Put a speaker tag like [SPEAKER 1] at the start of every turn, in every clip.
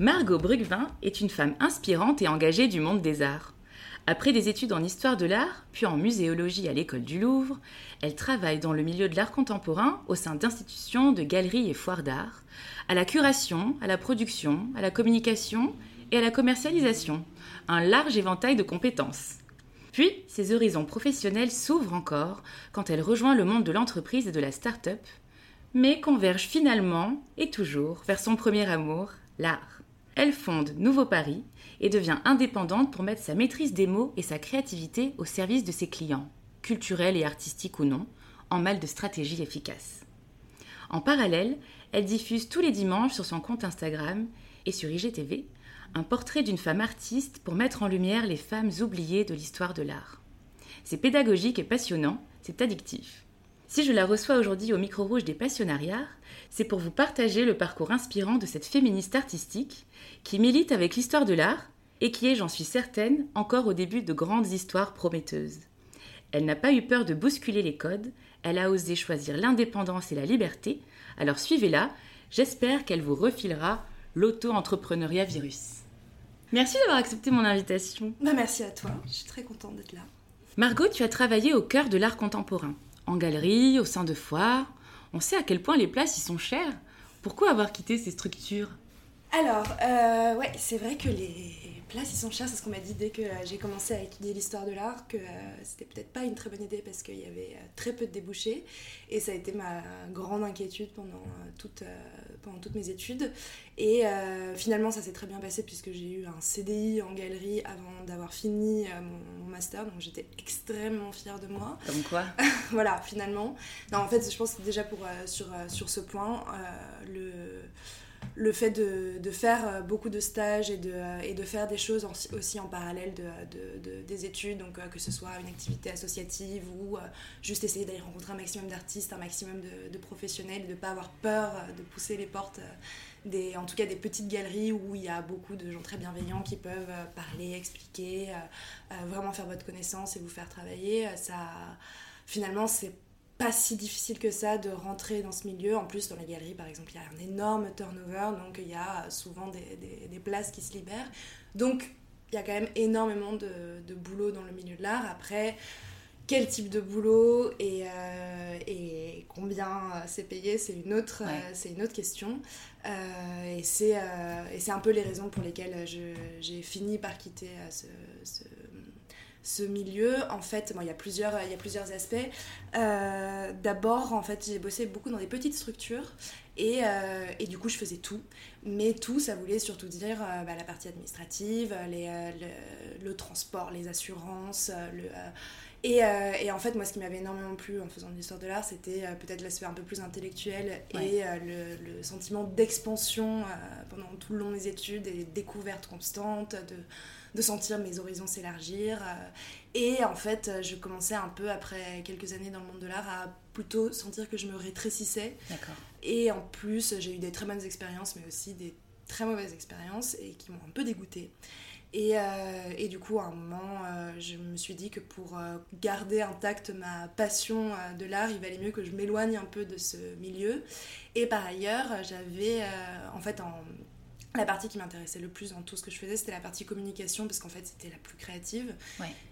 [SPEAKER 1] Margot Brugvin est une femme inspirante et engagée du monde des arts. Après des études en histoire de l'art, puis en muséologie à l'école du Louvre, elle travaille dans le milieu de l'art contemporain au sein d'institutions, de galeries et foires d'art, à la curation, à la production, à la communication et à la commercialisation. Un large éventail de compétences. Puis, ses horizons professionnels s'ouvrent encore quand elle rejoint le monde de l'entreprise et de la start-up, mais converge finalement et toujours vers son premier amour, l'art. Elle fonde Nouveau Paris et devient indépendante pour mettre sa maîtrise des mots et sa créativité au service de ses clients, culturels et artistiques ou non, en mal de stratégie efficace. En parallèle, elle diffuse tous les dimanches sur son compte Instagram et sur IGTV un portrait d'une femme artiste pour mettre en lumière les femmes oubliées de l'histoire de l'art. C'est pédagogique et passionnant, c'est addictif. Si je la reçois aujourd'hui au micro rouge des passionnariats, c'est pour vous partager le parcours inspirant de cette féministe artistique qui milite avec l'histoire de l'art et qui est, j'en suis certaine, encore au début de grandes histoires prometteuses. Elle n'a pas eu peur de bousculer les codes, elle a osé choisir l'indépendance et la liberté, alors suivez-la, j'espère qu'elle vous refilera l'auto-entrepreneuriat virus. Merci d'avoir accepté mon invitation.
[SPEAKER 2] Bah merci à toi, je suis très contente d'être là.
[SPEAKER 1] Margot, tu as travaillé au cœur de l'art contemporain, en galerie, au sein de foires. On sait à quel point les places y sont chères. Pourquoi avoir quitté ces structures?
[SPEAKER 2] Alors, euh, ouais, c'est vrai que les places ils sont chères, c'est ce qu'on m'a dit dès que euh, j'ai commencé à étudier l'histoire de l'art, que euh, c'était peut-être pas une très bonne idée parce qu'il y avait très peu de débouchés. Et ça a été ma grande inquiétude pendant, toute, pendant toutes mes études. Et finalement, ça s'est très bien passé puisque j'ai eu un CDI en galerie avant d'avoir fini mon, mon, master, donc j'étais extrêmement fière de moi.
[SPEAKER 1] Comme quoi
[SPEAKER 2] Voilà, finalement. Non, en fait, je pense que déjà pour, sur, sur ce point, le le fait de, faire euh, beaucoup de stages et de, euh, et de faire des choses aussi en parallèle de, des études, donc euh, que ce soit une activité associative ou juste essayer d'aller rencontrer un maximum d'artistes, un maximum de, professionnels, de ne pas avoir peur de pousser les portes, des, en tout cas des petites galeries où il y a beaucoup de gens très bienveillants qui peuvent parler, expliquer, vraiment faire votre connaissance et vous faire travailler. Ça, finalement, c'est pas si difficile que ça de rentrer dans ce milieu. En plus, dans les galeries, par exemple, il y a un énorme turnover, donc il y a souvent des, des, places qui se libèrent. Donc, il y a quand même énormément de, de boulot dans le milieu de l'art. Après, quel type de boulot et, euh, et combien c'est payé, c'est une, autre, c'est une autre question. Euh, et c'est un peu les raisons pour lesquelles j'ai fini par quitter ce, ce ce milieu, en fait, il, y a plusieurs, il y a plusieurs aspects. Euh, d'abord, en fait, j'ai bossé beaucoup dans des petites structures et, euh, et, du coup, je faisais tout. Mais tout, ça voulait surtout dire euh, bah, la partie administrative, les, le, transport, les assurances. Le, et, et, en fait, moi, ce qui m'avait énormément plu en faisant de l'histoire de l'art, c'était peut-être l'aspect un peu plus intellectuel et le, le, sentiment d'expansion pendant tout le long des études et découvertes constantes, de de sentir mes horizons s'élargir. Euh, et en fait, je commençais un peu, après quelques années dans le monde de l'art, à plutôt sentir que je me rétrécissais. Et en plus, j'ai eu des très bonnes expériences, mais aussi des très mauvaises expériences et qui m'ont un peu dégoûtée. Et, euh, et, du coup, à un moment, euh, je me suis dit que pour garder intacte ma passion de l'art, il valait mieux que je m'éloigne un peu de ce milieu. Et par ailleurs, j'avais, en fait, en la partie qui m'intéressait le plus dans tout ce que je faisais, c'était la partie communication, parce qu'en fait, c'était la plus créative.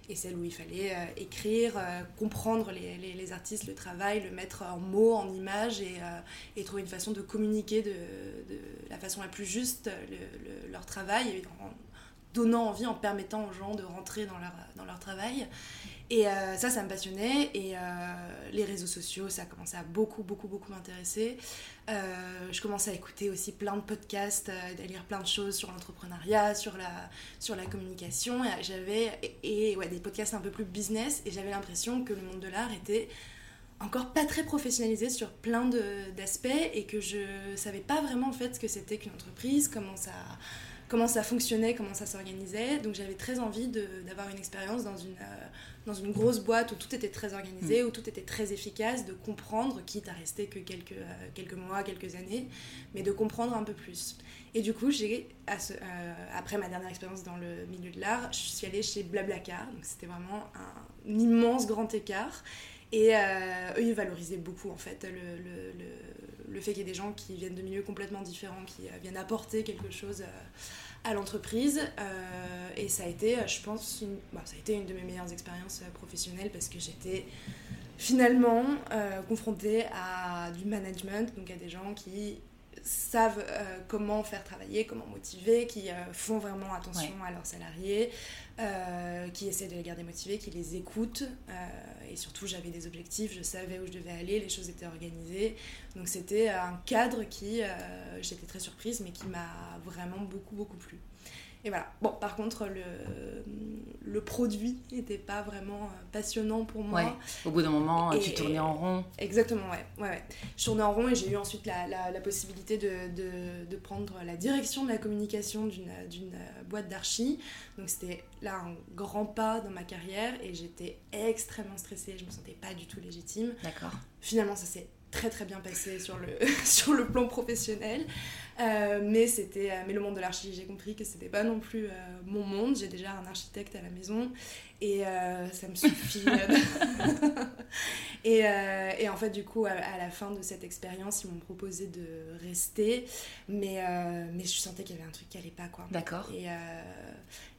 [SPEAKER 2] Et celle où il fallait euh, écrire, euh, comprendre les, les, artistes, le travail, le mettre en mots, en images, et, euh, et trouver une façon de communiquer de, de, la façon la plus juste leur travail, en donnant envie, en permettant aux gens de rentrer dans leur, dans leur travail. Et euh, ça, ça me passionnait. Et euh, les réseaux sociaux, ça a commencé à beaucoup, beaucoup, beaucoup m'intéresser. Euh, je commençais à écouter aussi plein de podcasts, à lire plein de choses sur l'entrepreneuriat, sur la, sur la communication. Et j'avais et, des podcasts un peu plus business. Et j'avais l'impression que le monde de l'art était encore pas très professionnalisé sur plein d'aspects et que je savais pas vraiment en fait ce que c'était qu'une entreprise, comment ça comment ça fonctionnait, comment ça s'organisait. Donc j'avais très envie d'avoir une expérience dans une, euh, dans une grosse boîte où tout était très organisé, mm. où tout était très efficace, de comprendre, quitte à rester que quelques, euh, quelques mois, quelques années, mais de comprendre un peu plus. Et du coup, j'ai, euh, après ma dernière expérience dans le milieu de l'art, je suis allée chez Blablacar, donc c'était vraiment un, immense grand écart. Et eux, ils valorisaient beaucoup en fait le, le, le fait qu'il y ait des gens qui viennent de milieux complètement différents, qui viennent apporter quelque chose à l'entreprise. Euh, et ça a été, je pense, une, bah, ça a été une de mes meilleures expériences euh, professionnelles parce que j'étais finalement euh, confrontée à du management, donc à des gens qui savent euh, comment faire travailler, comment motiver, qui font vraiment attention à leurs salariés, qui essaient de les garder motivés, qui les écoutent. et surtout, j'avais des objectifs, je savais où je devais aller, les choses étaient organisées. Donc c'était un cadre qui, j'étais très surprise, mais qui m'a vraiment beaucoup, beaucoup plu. Et voilà. Bon, par contre, le, le produit n'était pas vraiment euh, passionnant pour moi. Ouais.
[SPEAKER 1] Au bout d'un moment, tu tournais en rond.
[SPEAKER 2] Exactement, ouais. ouais, ouais. Je tournais en rond et j'ai eu ensuite la, la, possibilité de, de, de, prendre la direction de la communication d'une euh, boîte d'archi. Donc c'était là un grand pas dans ma carrière et j'étais extrêmement stressée. Je me sentais pas du tout légitime.
[SPEAKER 1] D'accord.
[SPEAKER 2] Finalement, ça s'est très très bien passé sur le, sur le plan professionnel. Euh, mais, euh, mais le monde de l'archi, j'ai compris que c'était pas non plus euh, mon monde. J'ai déjà un architecte à la maison et ça me suffit. et, et, en fait, du coup, à, la fin de cette expérience, ils m'ont proposé de rester, mais, mais je sentais qu'il y avait un truc qui allait pas. Quoi.
[SPEAKER 1] D'accord.
[SPEAKER 2] Et,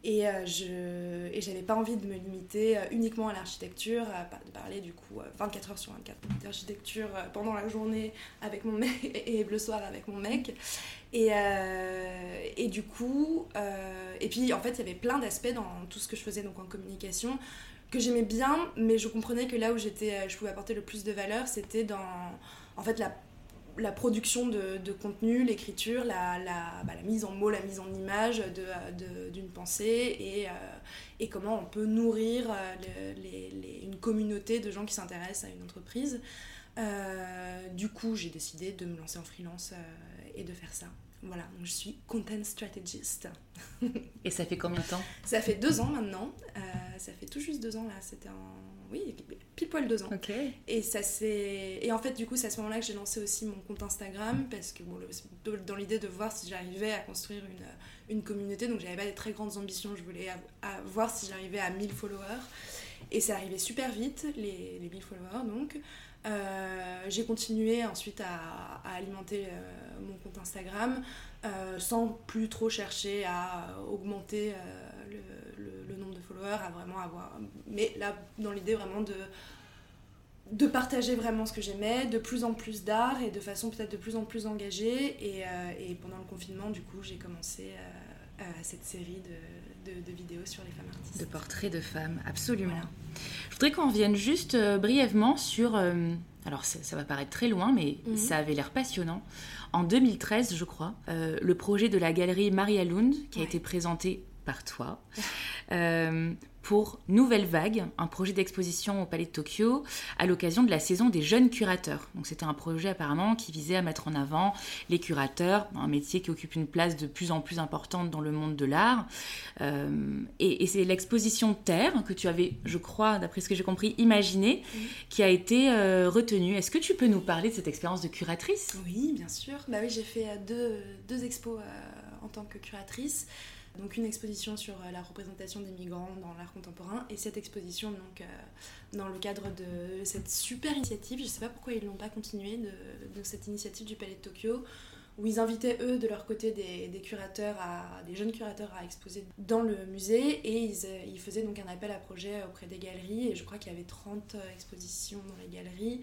[SPEAKER 2] et, je, et j'avais pas envie de me limiter uniquement à l'architecture, de parler du coup 24 heures sur 24 d'architecture pendant la journée avec mon mec et le soir avec mon mec. Et, euh, et du coup, euh, et puis en fait, il y avait plein d'aspects dans tout ce que je faisais donc en communication que j'aimais bien, mais je comprenais que là où j'étais, euh, je pouvais apporter le plus de valeur, c'était dans en fait la, la production de, contenu, l'écriture, la, bah, la, mise en mots, la mise en image d'une pensée et, et, comment on peut nourrir une communauté de gens qui s'intéressent à une entreprise. du coup, j'ai décidé de me lancer en freelance et de faire ça. Voilà, donc je suis content strategist.
[SPEAKER 1] et ça fait combien de temps?
[SPEAKER 2] Ça fait deux ans maintenant. Euh, ça fait tout juste deux ans là. C'était en. Oui, pile poil deux ans.
[SPEAKER 1] Ok.
[SPEAKER 2] Et ça c'est. Et en fait, du coup, c'est à ce moment-là que j'ai lancé aussi mon compte Instagram parce que, bon, dans l'idée de voir si j'arrivais à construire une, une communauté. Donc, j'avais pas des très grandes ambitions. Je voulais voir si j'arrivais à 1000 followers. Et c'est arrivé super vite, les, les 1000 followers donc. Euh, j'ai continué ensuite à, alimenter euh, mon compte Instagram euh, sans plus trop chercher à augmenter le, nombre de followers, à vraiment avoir. Mais là, dans l'idée vraiment de, de partager vraiment ce que j'aimais, de plus en plus d'art et de façon peut-être de plus en plus engagée. Et, et pendant le confinement, du coup, j'ai commencé cette série de, de, vidéos sur les femmes artistes.
[SPEAKER 1] De portraits de femmes, absolument. Je voudrais qu'on revienne juste euh, brièvement sur... Euh, alors ça, va paraître très loin, mais mhm. ça avait l'air passionnant. En 2013, je crois, euh, le projet de la galerie Maria Lund, qui a été présenté par toi, pour Nouvelle Vague, un projet d'exposition au Palais de Tokyo à l'occasion de la saison des jeunes curateurs. Donc c'était un projet apparemment qui visait à mettre en avant les curateurs, un métier qui occupe une place de plus en plus importante dans le monde de l'art. Euh, et, c'est l'exposition Terre que tu avais, je crois, d'après ce que j'ai compris, imaginée, qui a été euh, retenue. Est-ce que tu peux nous parler de cette expérience de curatrice?
[SPEAKER 2] Oui, bien sûr. Bah oui, j'ai fait euh, deux, deux expos en tant que curatrice donc une exposition sur euh, la représentation des migrants dans l'art contemporain. Et cette exposition donc euh, dans le cadre de cette super initiative, je ne sais pas pourquoi ils l'ont pas continué, de, cette initiative du Palais de Tokyo où ils invitaient eux de leur côté des, curateurs, à, des jeunes curateurs à exposer dans le musée. Et ils, euh, ils, faisaient donc un appel à projet auprès des galeries. Et je crois qu'il y avait 30 expositions dans les galeries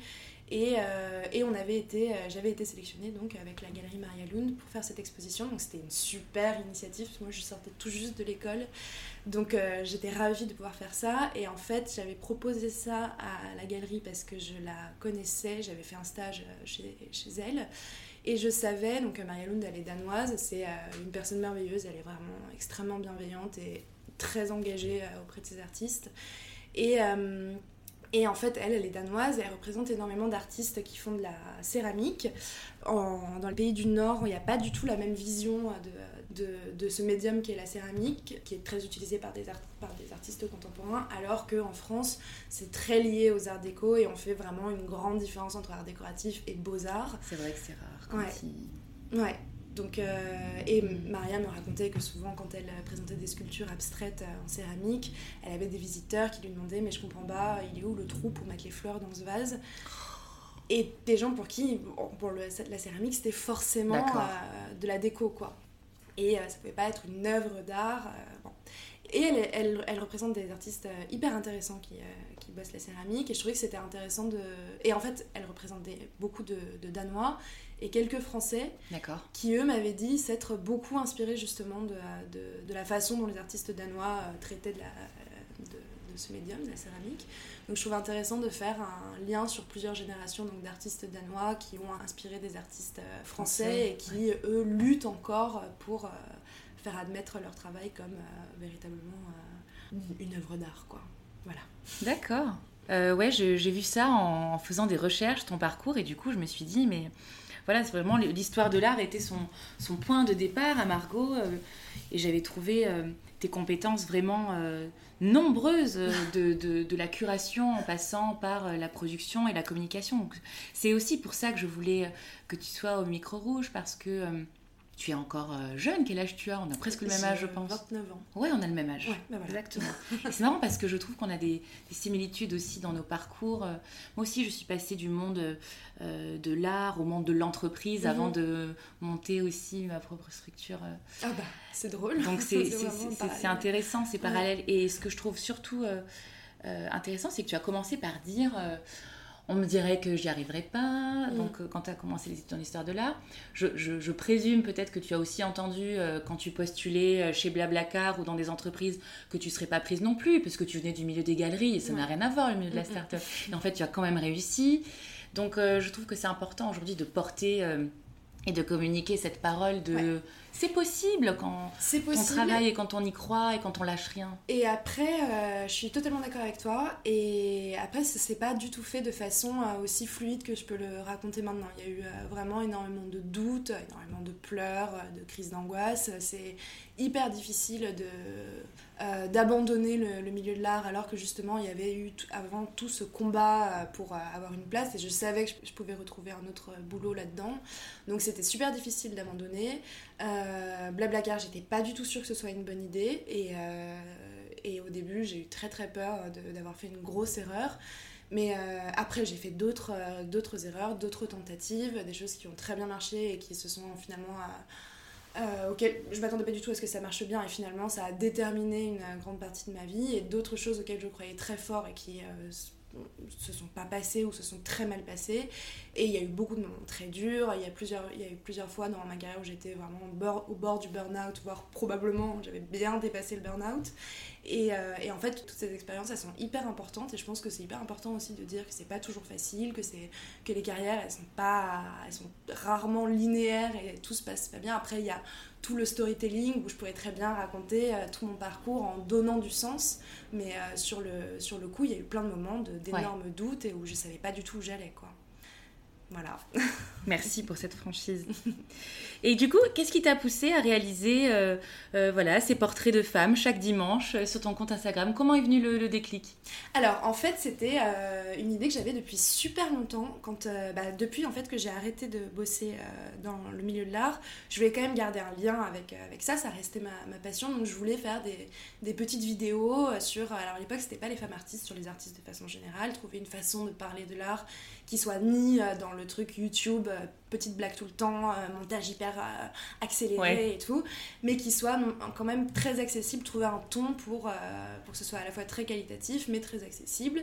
[SPEAKER 2] et, euh, et, on avait été, euh, j'avais été sélectionnée donc avec la galerie Maria Lund pour faire cette exposition. Donc c'était une super initiative. Moi, je sortais tout juste de l'école, donc euh, j'étais ravie de pouvoir faire ça. Et en fait, j'avais proposé ça à la galerie parce que je la connaissais. J'avais fait un stage chez, chez elle. Et je savais, donc Maria Lund, elle est danoise, c'est une personne merveilleuse, elle est vraiment extrêmement bienveillante et très engagée auprès de ses artistes. Et, et en fait, elle, elle est danoise et elle représente énormément d'artistes qui font de la céramique. dans le pays du Nord, il n'y a pas du tout la même vision de, ce médium qui est la céramique, qui est très utilisé par des, par des artistes contemporains, alors qu'en France, c'est très lié aux arts déco et on fait vraiment une grande différence entre art décoratif et beaux-arts.
[SPEAKER 1] C'est vrai que c'est rare.
[SPEAKER 2] ouais. ouais. Donc, euh, et Maria me racontait que souvent, quand elle présentait des sculptures abstraites euh, en céramique, elle avait des visiteurs qui lui demandaient Mais je comprends pas, il est où le trou pour mettre les fleurs dans ce vase? Et des gens pour qui, pour le, la céramique, c'était forcément euh, de la déco, quoi. Et ça pouvait pas être une œuvre d'art. Et elle, elle, elle, représente des artistes hyper intéressants qui, qui bossent la céramique. Et je trouvais que c'était intéressant de. Et en fait, elle représente beaucoup de, de Danois et quelques Français qui, eux, m'avaient dit s'être beaucoup inspirés justement de, de, de, la façon dont les artistes danois euh, traitaient de, la, de, ce médium, de la céramique. Donc je trouve intéressant de faire un lien sur plusieurs générations d'artistes danois qui ont inspiré des artistes euh, français, et qui, eux, luttent encore pour euh, faire admettre leur travail comme véritablement une œuvre d'art. quoi. Voilà.
[SPEAKER 1] D'accord. ouais, j'ai vu ça en, faisant des recherches, ton parcours, et du coup, je me suis dit, mais voilà, c'est vraiment l'histoire de l'art était son, point de départ à Margot. Euh, et j'avais trouvé euh, tes compétences vraiment euh, nombreuses de, de, la curation en passant par la production et la communication. C'est aussi pour ça que je voulais que tu sois au micro rouge parce que tu es encore euh, jeune, quel âge tu as? On a presque le même âge, je pense.
[SPEAKER 2] 29 ans.
[SPEAKER 1] Ouais, on a le même âge. Bah Exactement. c'est marrant parce que je trouve qu'on a des, similitudes aussi dans nos parcours. Euh, moi aussi, je suis passée du monde euh, de l'art au monde de l'entreprise avant mhm. de monter aussi ma propre structure.
[SPEAKER 2] Ah bah, c'est drôle.
[SPEAKER 1] Donc c'est intéressant, c'est parallèle. Et ce que je trouve surtout intéressant, c'est que tu as commencé par dire on me dirait que j'y arriverais pas. Mm. Donc, euh, quand tu as commencé les études en histoire de l'art, je, présume peut-être que tu as aussi entendu euh, quand tu postulais euh, chez Blablacar ou dans des entreprises que tu serais pas prise non plus, parce que tu venais du milieu des galeries et ça n'a rien à voir le milieu de la mm, mm, start-up. Et en fait, tu as quand même réussi. Donc, je trouve que c'est important aujourd'hui de porter et de communiquer cette parole de c'est possible quand on travaille et quand on y croit et quand on lâche rien.
[SPEAKER 2] Et après, euh, je suis totalement d'accord avec toi. Et après, ce n'est pas du tout fait de façon euh, aussi fluide que je peux le raconter maintenant. Il y a eu euh, vraiment énormément de doutes, énormément de pleurs, de crises d'angoisse. C'est hyper difficile de euh, d'abandonner le, milieu de l'art alors que justement il y avait eu avant tout ce combat euh, pour euh, avoir une place et je savais que je, pouvais retrouver un autre boulot là-dedans. Donc c'était super difficile d'abandonner. Blablacar, j'étais pas du tout sûre que ce soit une bonne idée et, et au début j'ai eu très très peur d'avoir fait une grosse erreur. Mais après, j'ai fait d'autres erreurs, d'autres tentatives, des choses qui ont très bien marché et qui se sont finalement euh, auquel je m'attendais pas du tout à ce que ça marche bien et finalement ça a déterminé une grande partie de ma vie et d'autres choses auxquelles je croyais très fort et qui euh, se sont pas passées ou se sont très mal passées. Et il y a eu beaucoup de moments très durs. Il y a plusieurs il y a eu plusieurs fois dans ma carrière où j'étais vraiment au bord, du burn-out voire probablement j'avais bien dépassé le burn-out. Et, euh, et, en fait toutes ces expériences elles sont hyper importantes. Et je pense que c'est hyper important aussi de dire que c'est pas toujours facile que que les carrières elles sont pas elles sont rarement linéaires et tout se passe pas bien. Après il y a tout le storytelling où je pourrais très bien raconter euh, tout mon parcours en donnant du sens. Mais euh, sur, le, sur le coup, il y a eu plein de moments d'énormes doutes et où je savais pas du tout où j'allais. quoi. Voilà.
[SPEAKER 1] Merci pour cette franchise. Et du coup, qu'est-ce qui t'a poussé à réaliser euh, euh, voilà, ces portraits de femmes chaque dimanche euh, sur ton compte Instagram? Comment est venu le, déclic?
[SPEAKER 2] Alors, en fait, c'était une idée que j'avais depuis super longtemps. Quand, bah, depuis en fait, que j'ai arrêté de bosser dans le milieu de l'art, je voulais quand même garder un lien avec, avec ça. Ça restait ma, ma passion. Donc, je voulais faire des, des petites vidéos sur. Alors, à l'époque, c'était pas les femmes artistes, sur les artistes de façon générale. Trouver une façon de parler de l'art qui soit ni dans le truc YouTube petite blague tout le temps, euh, montage hyper euh, accéléré et tout, mais qui soit quand même très accessible, trouver un ton pour, euh, pour que ce soit à la fois très qualitatif mais très accessible.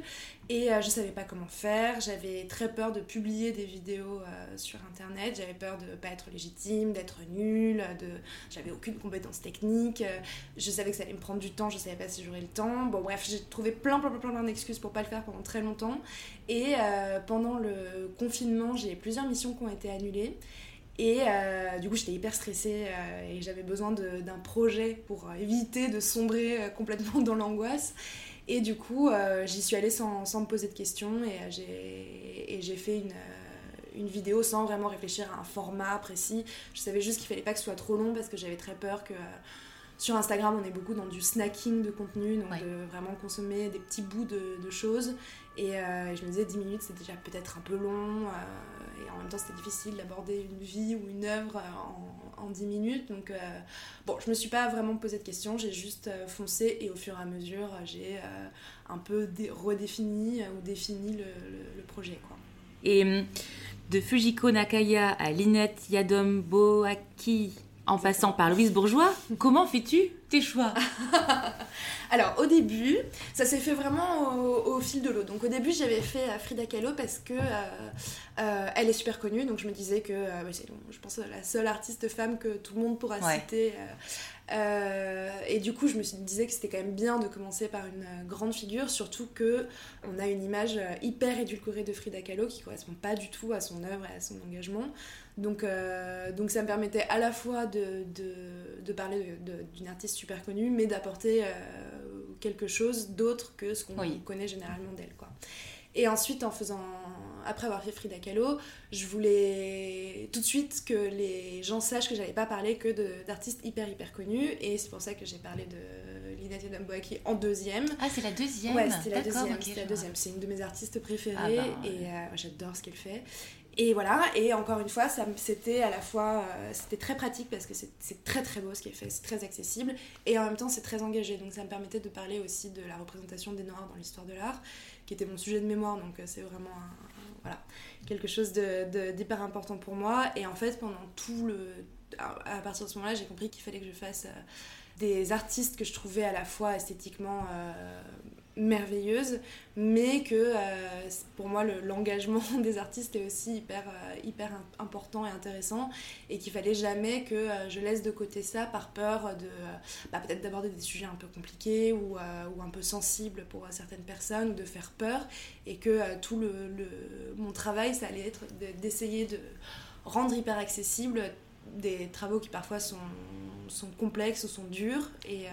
[SPEAKER 2] Et je savais pas comment faire, j'avais très peur de publier des vidéos sur internet, j'avais peur de pas être légitime, d'être nulle, de... j'avais aucune compétence technique, je savais que ça allait me prendre du temps, je savais pas si j'aurais le temps. Bon bref, j'ai trouvé plein plein plein plein d'excuses pour pas le faire pendant très longtemps. Et pendant le confinement, j'ai plusieurs missions qui ont été annulée. Et euh, du coup, j'étais hyper stressée euh, et j'avais besoin d'un projet pour euh, éviter de sombrer complètement dans l'angoisse. Et du coup, j'y suis allée sans, sans, me poser de questions et j'ai fait une, une vidéo sans vraiment réfléchir à un format précis. Je savais juste qu'il fallait pas que ce soit trop long parce que j'avais très peur que sur Instagram, on est beaucoup dans du snacking de contenu, donc de vraiment consommer des petits bouts de, choses. Et euh, je me disais 10 minutes, c'est déjà peut-être un peu long. Euh, et en même temps, c'était difficile d'aborder une vie ou une œuvre en, en 10 minutes. Donc, euh, bon, je me suis pas vraiment posé de questions, j'ai juste foncé et au fur et à mesure, j'ai un peu redéfini ou défini le, projet. Quoi.
[SPEAKER 1] Et hum, de Fujiko Nakaya à Linette Yadom Boaki en passant par Louise Bourgeois, comment fais-tu? Tes choix
[SPEAKER 2] Alors au début, ça s'est fait vraiment au, fil de l'eau. Donc au début j'avais fait euh, Frida Kahlo parce que euh, euh, elle est super connue, donc je me disais que c'est, je pense la seule artiste femme que tout le monde pourra citer. et du coup je me disais que c'était quand même bien de commencer par une grande figure, surtout que on a une image hyper édulcorée de Frida Kahlo qui correspond pas du tout à son œuvre et à son engagement. Donc, euh, donc ça me permettait à la fois de, de, parler d'une artiste super connue, mais d'apporter euh, quelque chose d'autre que ce qu'on connaît généralement d'elle. Quoi. Et ensuite, en faisant, après avoir fait Frida Kahlo, je voulais tout de suite que les gens sachent que j'avais pas parlé que d'artistes hyper hyper connus, et c'est pour ça que j'ai parlé de Lina Damboaki en deuxième.
[SPEAKER 1] Ah, c'est la deuxième
[SPEAKER 2] Ouais, c'était la deuxième. c'est une de mes artistes préférées, ah bah, et euh, j'adore ce qu'elle fait. Et voilà, et encore une fois, c'était à la fois, euh, très pratique parce que c'est très très beau ce qui est fait, c'est très accessible, et en même temps c'est très engagé, donc ça me permettait de parler aussi de la représentation des Noirs dans l'histoire de l'art, qui était mon sujet de mémoire, donc euh, c'est vraiment voilà, quelque chose d'hyper important pour moi, et en fait pendant tout le... À partir de ce moment-là, j'ai compris qu'il fallait que je fasse euh, des artistes que je trouvais à la fois esthétiquement merveilleuse, mais que euh, pour moi l'engagement des artistes est aussi hyper, euh, hyper important et intéressant et qu'il fallait jamais que euh, je laisse de côté ça par peur de bah, peut-être d'aborder des sujets un peu compliqués ou, ou, un peu sensibles pour certaines personnes ou de faire peur et que tout le, mon travail ça allait être d'essayer de rendre hyper accessible des travaux qui parfois sont, sont complexes ou sont durs et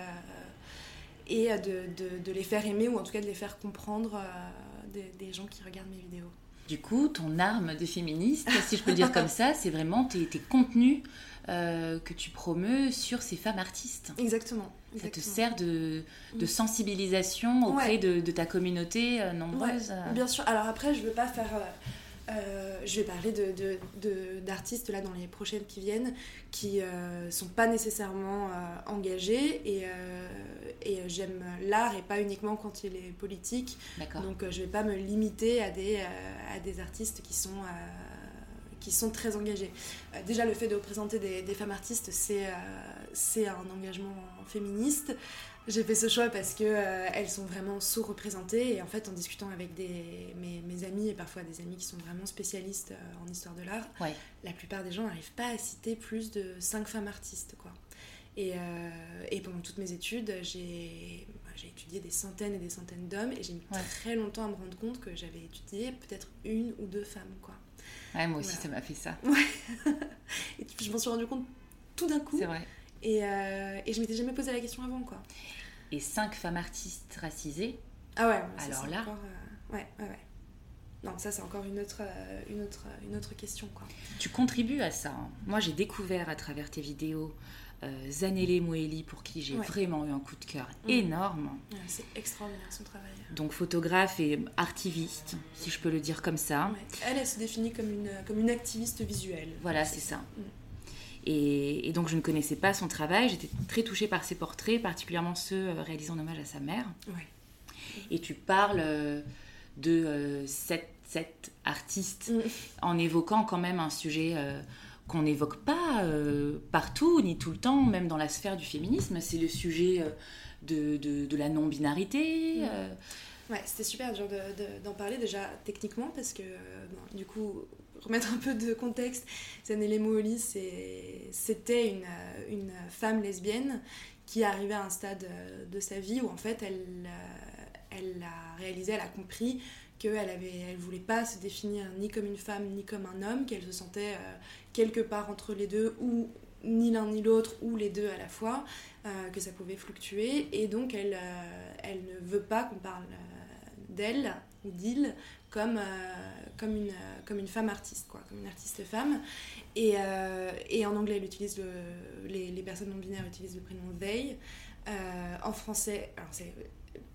[SPEAKER 2] et euh, de, de, de, les faire aimer ou en tout cas de les faire comprendre euh, des, des, gens qui regardent mes vidéos.
[SPEAKER 1] Du coup, ton arme de féministe, si je peux dire comme ça, c'est vraiment tes, tes contenus euh, que tu promeus sur ces femmes artistes.
[SPEAKER 2] Exactement.
[SPEAKER 1] Ça te sert de, de sensibilisation auprès de, de, ta communauté nombreuse
[SPEAKER 2] Bien sûr. Alors après, je ne veux pas faire euh, je vais parler d'artistes de, là dans les prochaines qui viennent qui ne euh, sont pas nécessairement euh, engagés et, et j'aime l'art et pas uniquement quand il est politique. Donc je ne vais pas me limiter à des, à des artistes qui sont, qui sont très engagés. déjà le fait de représenter des, des femmes artistes c'est un engagement féministe. J'ai fait ce choix parce que euh, elles sont vraiment sous-représentées et en fait en discutant avec des, mes, mes, amis et parfois des amis qui sont vraiment spécialistes euh, en histoire de l'art, la plupart des gens n'arrivent pas à citer plus de 5 femmes artistes quoi. Et, euh, et pendant toutes mes études, j'ai étudié des centaines et des centaines d'hommes et j'ai mis très longtemps à me rendre compte que j'avais étudié peut-être une ou deux femmes quoi.
[SPEAKER 1] Ouais, moi aussi ça m'a fait ça.
[SPEAKER 2] Ouais. et je m'en suis rendu compte tout d'un coup.
[SPEAKER 1] C'est vrai.
[SPEAKER 2] Et, et je m'étais jamais posé la question avant quoi
[SPEAKER 1] et cinq femmes artistes racisées.
[SPEAKER 2] Ah ouais,
[SPEAKER 1] alors là.
[SPEAKER 2] Euh, ouais, ouais, ouais. Non, ça c'est encore une autre, euh, une, autre, une autre question. Quoi.
[SPEAKER 1] Tu contribues à ça. Hein. Moi j'ai découvert à travers tes vidéos euh, Zanele Moeli pour qui j'ai vraiment eu un coup de cœur mm. énorme.
[SPEAKER 2] c'est extraordinaire son travail.
[SPEAKER 1] Donc photographe et artiviste, si je peux le dire comme ça.
[SPEAKER 2] Elle, elle se définit comme une, comme une activiste visuelle.
[SPEAKER 1] Voilà, c'est ça. Mm. Et, donc je ne connaissais pas son travail, j'étais très touchée par ses portraits, particulièrement ceux euh, réalisant en hommage à sa mère. Et tu parles euh, de cette, euh, artiste mm. en évoquant quand même un sujet qu'on n'évoque pas partout, ni tout le temps, même dans la sphère du féminisme, c'est le sujet de, de, la non-binarité.
[SPEAKER 2] Mm. Ouais, c'était super dur d'en parler déjà techniquement parce que du coup remettre un peu de contexte, Zanelle Mooli, c'était une, une, femme lesbienne qui arrivait à un stade euh, de sa vie où en fait elle, euh, elle a réalisé, elle a compris qu'elle avait, elle voulait pas se définir ni comme une femme ni comme un homme, qu'elle se sentait euh, quelque part entre les deux ou ni l'un ni l'autre ou les deux à la fois, que ça pouvait fluctuer. Et donc elle, elle ne veut pas qu'on parle d'elle ou d'il comme, comme, une, comme une femme artiste, quoi, comme une artiste femme. Et, et en anglais, elle utilise les, les, personnes non binaires utilisent le prénom they. en français,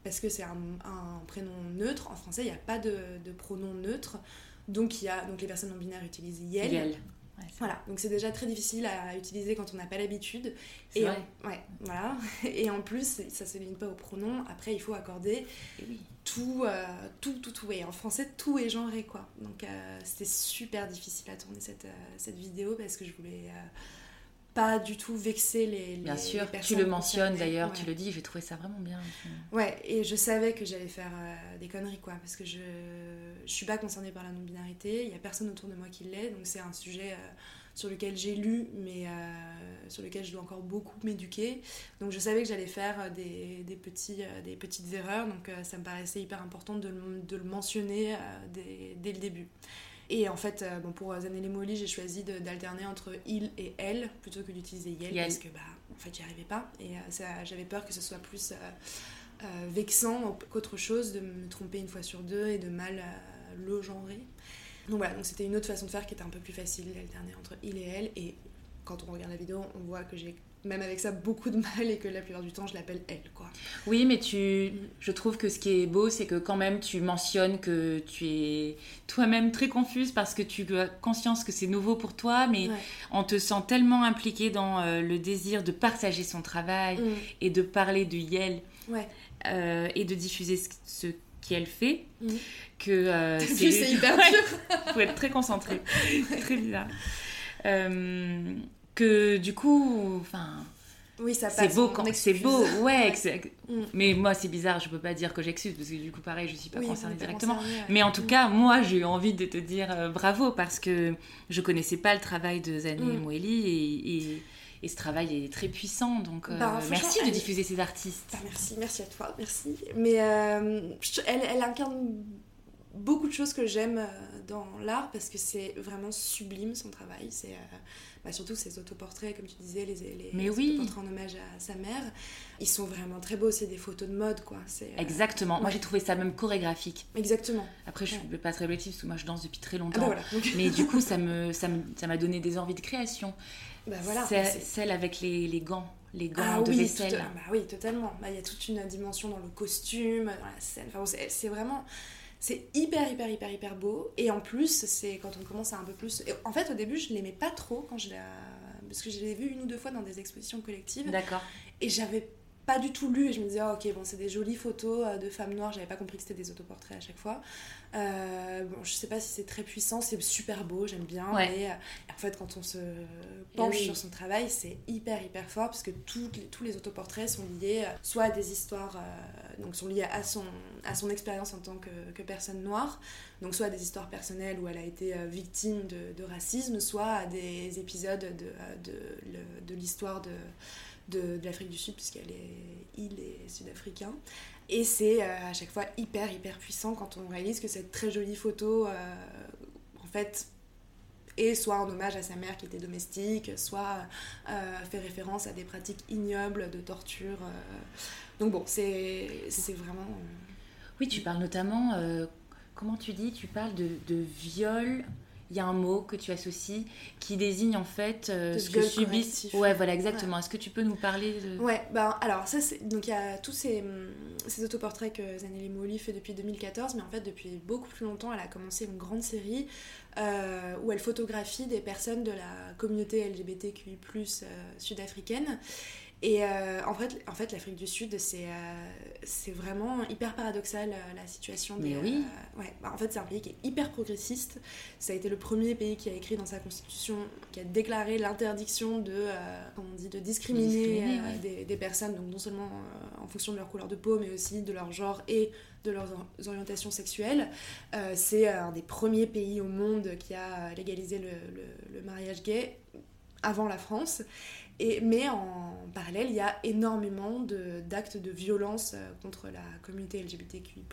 [SPEAKER 2] parce que c'est un, un, prénom neutre, en français, il n'y a pas de, de, pronom neutre. Donc, y a, donc les personnes non binaires utilisent yel voilà, donc c'est déjà très difficile à utiliser quand on n'a pas l'habitude. Et, ouais, voilà. et en plus, ça ne se limite pas au pronom. Après, il faut accorder tout, euh, tout, tout, tout. Et en français, tout est genré, quoi. Donc euh, c'était super difficile à tourner cette, euh, cette vidéo parce que je voulais pas du tout vexer les,
[SPEAKER 1] Bien sûr, tu le mentionnes d'ailleurs, tu le dis, j'ai trouvé ça vraiment bien.
[SPEAKER 2] Ouais, et je savais que j'allais faire euh, des conneries, quoi, parce que je, je suis pas concernée par la non-binarité, il y a personne autour de moi qui l'est, donc c'est un sujet euh, sur lequel j'ai lu, mais euh, sur lequel je dois encore beaucoup m'éduquer. Donc je savais que j'allais faire des, des, petits, des petites erreurs, donc ça me paraissait hyper important de, de le mentionner dès, dès le début. Et en fait, euh, bon, pour Zanelli Molly, j'ai choisi d'alterner entre il et elle plutôt que d'utiliser yel, parce que bah, en fait, j'y arrivais pas. Et euh, j'avais peur que ce soit plus euh, vexant qu'autre chose de me tromper une fois sur deux et de mal le genrer. Donc voilà, donc c'était une autre façon de faire qui était un peu plus facile d'alterner entre il et elle. Et quand on regarde la vidéo, on voit que j'ai même avec ça beaucoup de mal et que la plupart du temps je l'appelle elle quoi.
[SPEAKER 1] Oui mais tu je trouve que ce qui est beau c'est que quand même tu mentionnes que tu es toi-même très confuse parce que tu as conscience que c'est nouveau pour toi mais on te sent tellement impliqué dans euh, le désir de partager son travail mm. et de parler de Yel euh, et de diffuser ce, qu'elle fait mm. que euh,
[SPEAKER 2] c'est hyper dur.
[SPEAKER 1] faut être très concentré très bizarre que du coup, enfin.
[SPEAKER 2] Oui, ça
[SPEAKER 1] passe. C'est beau quand c'est beau, ouais. Mm. Mais moi, c'est bizarre, je peux pas dire que j'excuse parce que du coup, pareil, je suis pas concernée directement. Mais en tout mm. cas, moi, j'ai eu envie de te dire euh, bravo parce que je connaissais pas le travail de Zani mm. et, et, ce travail est très puissant. Donc, euh, bah, merci de diffuser ces artistes.
[SPEAKER 2] Bah, merci, merci à toi, merci. Mais euh, elle, elle incarne beaucoup de choses que j'aime dans l'art parce que c'est vraiment sublime son travail. C'est bah, surtout ses autoportraits, comme tu disais, les, les,
[SPEAKER 1] Mais oui.
[SPEAKER 2] autoportraits en hommage à sa mère. Ils sont vraiment très beaux, c'est des photos de mode, quoi.
[SPEAKER 1] Euh, Exactement. Moi, j'ai trouvé ça même chorégraphique.
[SPEAKER 2] Exactement.
[SPEAKER 1] Après, je ne suis pas très objective parce que moi, je danse depuis très longtemps. Ah bah Mais du coup, ça m'a ça ça donné des envies de création.
[SPEAKER 2] Bah voilà,
[SPEAKER 1] celle avec les, les gants les gants ah, de oui, vaisselle.
[SPEAKER 2] bah oui, totalement. Bah, il y a toute une dimension dans le costume, dans la scène. Enfin, c'est vraiment c'est hyper, hyper, hyper, hyper beau. Et en plus, c'est quand on commence à un peu plus. en fait, au début, je l'aimais pas trop quand je. Parce que je l'ai vu une ou deux fois dans des expositions collectives.
[SPEAKER 1] D'accord.
[SPEAKER 2] Et j'avais pas du tout lu et je me disais oh, ok bon c'est des jolies photos euh, de femmes noires. J'avais pas compris que c'était des autoportraits à chaque fois. Euh, bon je sais pas si c'est très puissant c'est super beau j'aime bien mais euh, en fait quand on se penche sur son travail c'est hyper hyper fort parce que tous les, tous les autoportraits sont liés soit à des histoires donc sont liés à son à son expérience en tant que, que, personne noire donc soit à des histoires personnelles où elle a été victime de, de racisme soit à des épisodes de, de, de l'histoire de de, l'Afrique du Sud, puisqu'elle est île et sud-africain. Et c'est euh, à chaque fois hyper, hyper puissant quand on réalise que cette très jolie photo, euh, en fait, est soit en hommage à sa mère qui était domestique, soit euh, fait référence à des pratiques ignobles de torture. Donc bon, c'est vraiment...
[SPEAKER 1] Oui, tu parles notamment, comment tu dis, tu parles de, de viol il y a un mot que tu associes qui désigne en fait euh, ce que subissent. Ouais, voilà, exactement. Est-ce que tu peux nous parler de.
[SPEAKER 2] Ouais, ben alors, ça, c'est. Donc, il y a tous ces, hum, ces autoportraits que Zanelli Molly fait depuis 2014, mais en fait, depuis beaucoup plus longtemps, elle a commencé une grande série euh, où elle photographie des personnes de la communauté LGBTQI, euh, sud-africaine. Et euh, en fait, en fait l'Afrique du Sud, c'est euh, c'est vraiment hyper paradoxal euh, la situation.
[SPEAKER 1] Des, Mais oui.
[SPEAKER 2] ouais, bah, en fait, c'est un pays qui est hyper progressiste. Ça a été le premier pays qui a écrit dans sa constitution, qui a déclaré l'interdiction de, comment on dit, de discriminer, des, des, personnes, donc non seulement en fonction de leur couleur de peau, mais aussi de leur genre et de leurs orientations sexuelles. c'est un des premiers pays au monde qui a légalisé le, le, le mariage gay avant la France. Et, mais en parallèle, il y a énormément d'actes de, violence euh, contre la communauté LGBTQI,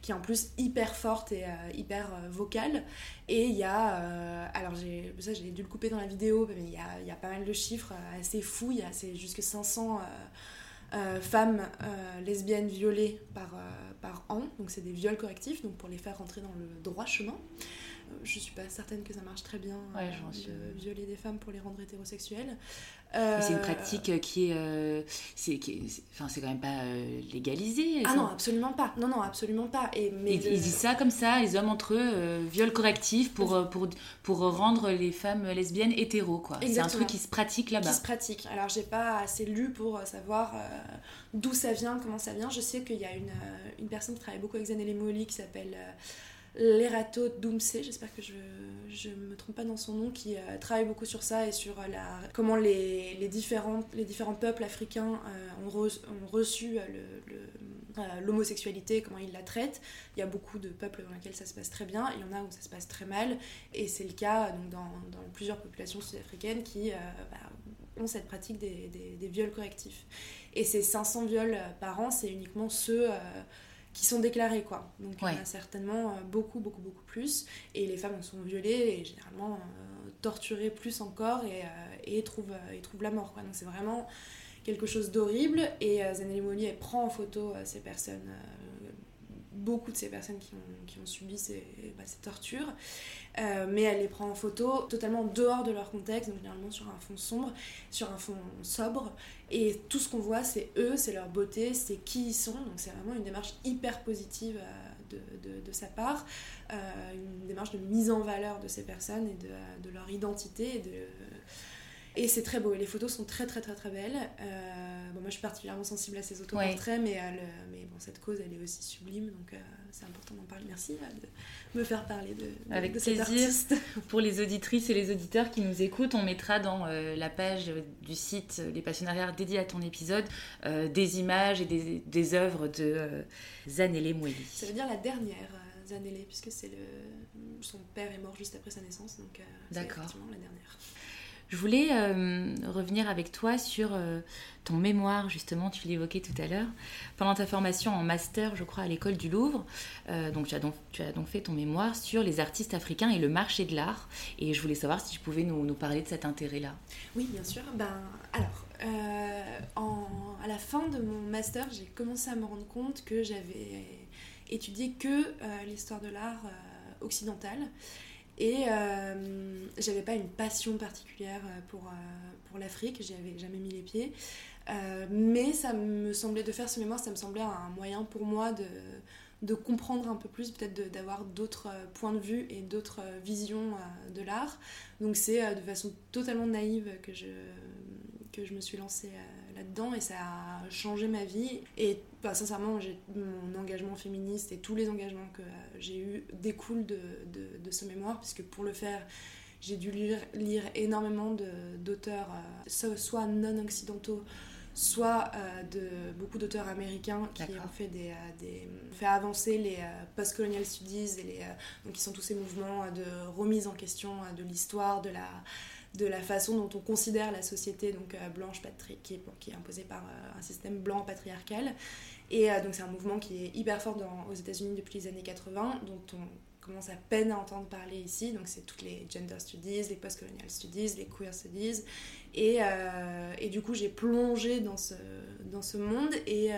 [SPEAKER 2] qui est en plus hyper forte et euh, hyper euh, vocale. Et il y a. alors, ça, j'ai dû le couper dans la vidéo, mais il y a, il y a pas mal de chiffres assez fous. C'est jusque 500 femmes lesbiennes violées par, par an. Donc c'est des viols correctifs, donc pour les faire rentrer dans le droit chemin je suis pas certaine que ça marche très bien de violer des femmes pour les rendre hétérosexuelles.
[SPEAKER 1] C'est une pratique qui est, euh, c'est, enfin, c'est quand même pas euh, légalisé.
[SPEAKER 2] Ah non, absolument pas. Non, non, absolument pas. Et
[SPEAKER 1] mais ils, disent ça comme ça, les hommes entre eux, euh, viol correctif pour, pour, pour rendre les femmes lesbiennes hétéros, quoi. C'est un truc qui se pratique là-bas.
[SPEAKER 2] Qui se pratique. Alors, j'ai pas assez lu pour savoir d'où ça vient, comment ça vient. Je sais qu'il y a une, une personne qui travaille beaucoup avec Zanelli Molly qui s'appelle Lerato Doumse, j'espère que je ne me trompe pas dans son nom, qui euh, travaille beaucoup sur ça et sur euh, la, comment les, les, différents, les différents peuples africains euh, ont, ont, reçu l'homosexualité, comment ils la traitent. Il y a beaucoup de peuples dans lesquels ça se passe très bien, il y en a où ça se passe très mal, et c'est le cas donc, dans, dans, plusieurs populations sud-africaines qui bah, ont cette pratique des, des, des, viols correctifs. Et ces 500 viols par an, c'est uniquement ceux qui sont déclarés quoi. Donc il y en a certainement euh, beaucoup beaucoup beaucoup plus et les femmes en sont violées et généralement euh, torturées plus encore et, euh, et, trouvent, et trouvent la mort quoi. Donc c'est vraiment quelque chose d'horrible et Zanelli elle prend en photo ces personnes beaucoup de ces personnes qui ont, qui ont subi ces, bah, tortures euh, mais elle les prend en photo totalement dehors de leur contexte, donc généralement sur un fond sombre, sur un fond sobre. Et tout ce qu'on voit, c'est eux, c'est leur beauté, c'est qui ils sont. Donc c'est vraiment une démarche hyper positive euh, de, de, sa part, euh, une démarche de mise en valeur de ces personnes et de, de leur identité et c'est très beau, et les photos sont très très très très belles. Euh, bon, moi je suis particulièrement sensible à ces autoportraits, mais, mais bon, cette cause elle est aussi sublime, donc euh, c'est important d'en parler. Merci de me faire parler de, de
[SPEAKER 1] Avec
[SPEAKER 2] de
[SPEAKER 1] plaisir. artiste. Pour les auditrices et les auditeurs qui nous écoutent, on mettra dans euh, la page du site Les Passionnariats dédié à ton épisode des images et des, des œuvres de Zanelle Moueli.
[SPEAKER 2] Ça veut dire la dernière. Zanelle, puisque c'est le... son père est mort juste après sa naissance, donc c'est effectivement la dernière.
[SPEAKER 1] Je voulais euh, revenir avec toi sur euh, ton mémoire, justement, tu l'évoquais tout à l'heure. Pendant ta formation en master, je crois, à l'école du Louvre, euh, donc, tu as donc fait ton mémoire sur les artistes africains et le marché de l'art. Et je voulais savoir si tu pouvais nous, parler de cet intérêt-là.
[SPEAKER 2] Oui, bien sûr. Ben, alors, à la fin de mon master, j'ai commencé à me rendre compte que j'avais étudié que l'histoire de l'art occidental et euh, j'avais pas une passion particulière euh, pour, euh, pour l'Afrique, j'y avais jamais mis les pieds. Euh, mais ça me semblait, de faire ce mémoire, ça me semblait un moyen pour moi de, de comprendre un peu plus, peut-être d'avoir d'autres points de vue et d'autres visions de l'art. Donc c'est de façon totalement naïve que je, que je me suis lancée là-dedans et ça a changé ma vie. Et bah, sincèrement, mon engagement féministe et tous les engagements que j'ai eus découlent de, de, de, ce mémoire, puisque pour le faire, j'ai dû lire, lire énormément d'auteurs, euh, soit non-occidentaux, soit euh, de beaucoup d'auteurs américains qui ont fait, des, euh, des, fait avancer les post-colonial studies, et les, donc qui sont tous ces mouvements de remise en question de l'histoire, de la de la façon dont on considère la société donc euh, blanche qui, est, qui est imposée par euh, un système blanc patriarcal. Et euh, donc c'est un mouvement qui est hyper fort dans, aux États-Unis depuis les années 80, dont on commence à peine à entendre parler ici. Donc c'est toutes les gender studies, les post-colonial studies, les queer studies. Et, et du coup j'ai plongé dans ce, dans ce monde et,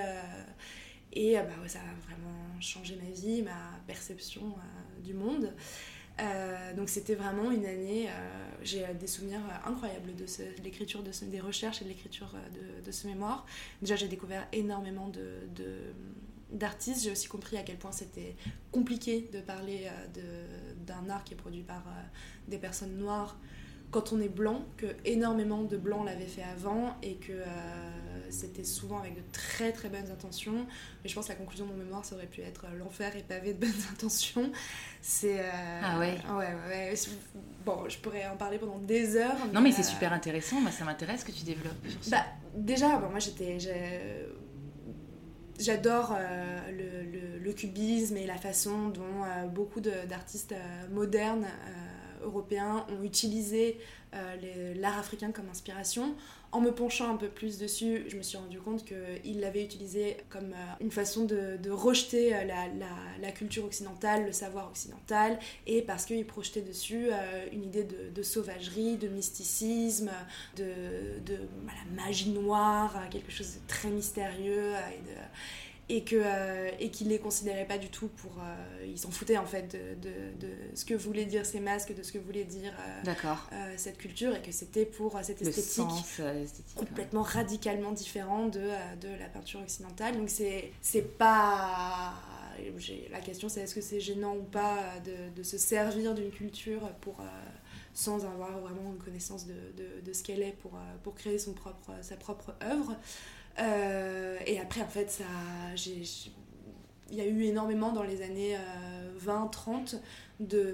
[SPEAKER 2] et bah, ça a vraiment changé ma vie, ma perception du monde. Euh, donc c'était vraiment une année, euh, j'ai des souvenirs incroyables de, l'écriture de, des recherches et de l'écriture euh, de, ce mémoire. Déjà j'ai découvert énormément d'artistes, j'ai aussi compris à quel point c'était compliqué de parler d'un art qui est produit par des personnes noires quand on est blanc, que énormément de blancs l'avaient fait avant et que c'était souvent avec de très très bonnes intentions. Mais je pense que la conclusion de mon mémoire, ça aurait pu être euh, l'enfer est pavé de bonnes intentions. C'est.
[SPEAKER 1] Euh, ah ouais.
[SPEAKER 2] ouais, ouais, Bon, je pourrais en parler pendant des heures.
[SPEAKER 1] Non, mais, c'est euh, super intéressant. Moi, ça m'intéresse que tu développes.
[SPEAKER 2] Bah, déjà, bon, moi j'étais. J'adore le, le, cubisme et la façon dont beaucoup d'artistes modernes européens ont utilisé l'art africain comme inspiration. En me penchant un peu plus dessus, je me suis rendu compte qu'ils l'avaient utilisé comme une façon de, rejeter la, culture occidentale, le savoir occidental, et parce qu'ils projetaient dessus une idée de, sauvagerie, de mysticisme, de, magie noire, quelque chose de très mystérieux et de et que euh, et qu'ils les considéraient pas du tout pour euh, ils s'en foutaient en fait de, de, ce que voulaient dire ces masques de ce que voulait dire euh, cette culture et que c'était pour cette esthétique, complètement radicalement différent de, de la peinture occidentale. Donc c'est c'est pas la question c'est est-ce que c'est gênant ou pas de, se servir d'une culture pour sans avoir vraiment une connaissance de, de, ce qu'elle est pour, pour créer son propre, sa propre œuvre. Euh, et après, en fait, ça, il y a eu énormément dans les années 20-30 euh,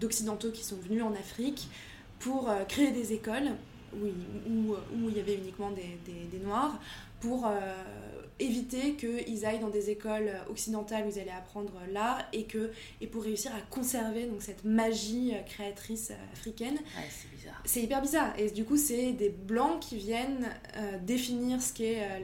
[SPEAKER 2] d'occidentaux qui sont venus en Afrique pour euh, créer des écoles où, il y avait uniquement des, des, noirs pour éviter qu'ils aillent dans des écoles occidentales où ils allaient apprendre l'art et, que, et pour réussir à conserver donc, cette magie créatrice africaine.
[SPEAKER 1] Bizarre.
[SPEAKER 2] C'est hyper bizarre. Et du coup, c'est des blancs qui viennent euh, définir ce qu'est euh,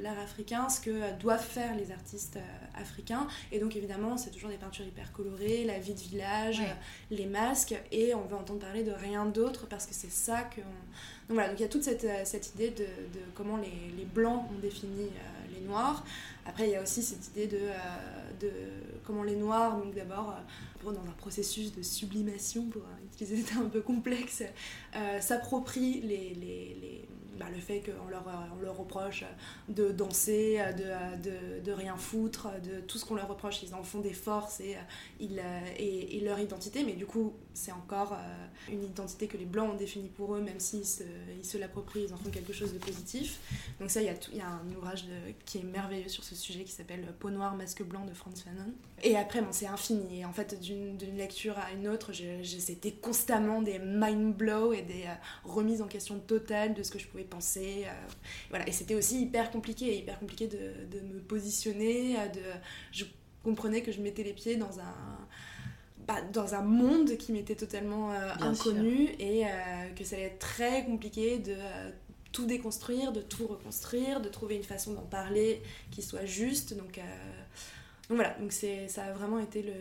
[SPEAKER 2] l'art africain, ce que euh, doivent faire les artistes africains. Et donc, évidemment, c'est toujours des peintures hyper colorées, la vie de village, les masques. Et on veut entendre parler de rien d'autre parce que c'est ça que. Donc voilà, donc il y a toute cette, cette idée de, de, comment les, les, blancs ont défini les noirs. Après, il y a aussi cette idée de, de comment les noirs, donc d'abord dans un processus de sublimation, pour des termes un peu complexes, euh, s'approprient les, les, les bah, le fait qu'on leur, on leur reproche de danser, de, de, rien foutre, de tout ce qu'on leur reproche, ils en font des forces et, et leur identité, mais du coup c'est encore euh, une identité que les blancs ont définie pour eux, même s'ils se, ils se l'approprient, ils en font quelque chose de positif. Donc ça, il y a, un ouvrage qui est merveilleux sur ce sujet qui s'appelle Peau noire, masque blanc de Franz Fanon. Et après, bon, c'est infini. Et en fait, d'une lecture à une autre, c'était constamment des mind blows et des euh, remises en question totales de ce que je pouvais penser. Euh, voilà. Et c'était aussi hyper compliqué, hyper compliqué de, de me positionner. De, je comprenais que je mettais les pieds dans un bah, dans un monde qui m'était totalement euh, inconnu et que ça allait être très compliqué de tout déconstruire, de tout reconstruire, de trouver une façon d'en parler qui soit juste. Donc, donc voilà, donc ça a vraiment été le,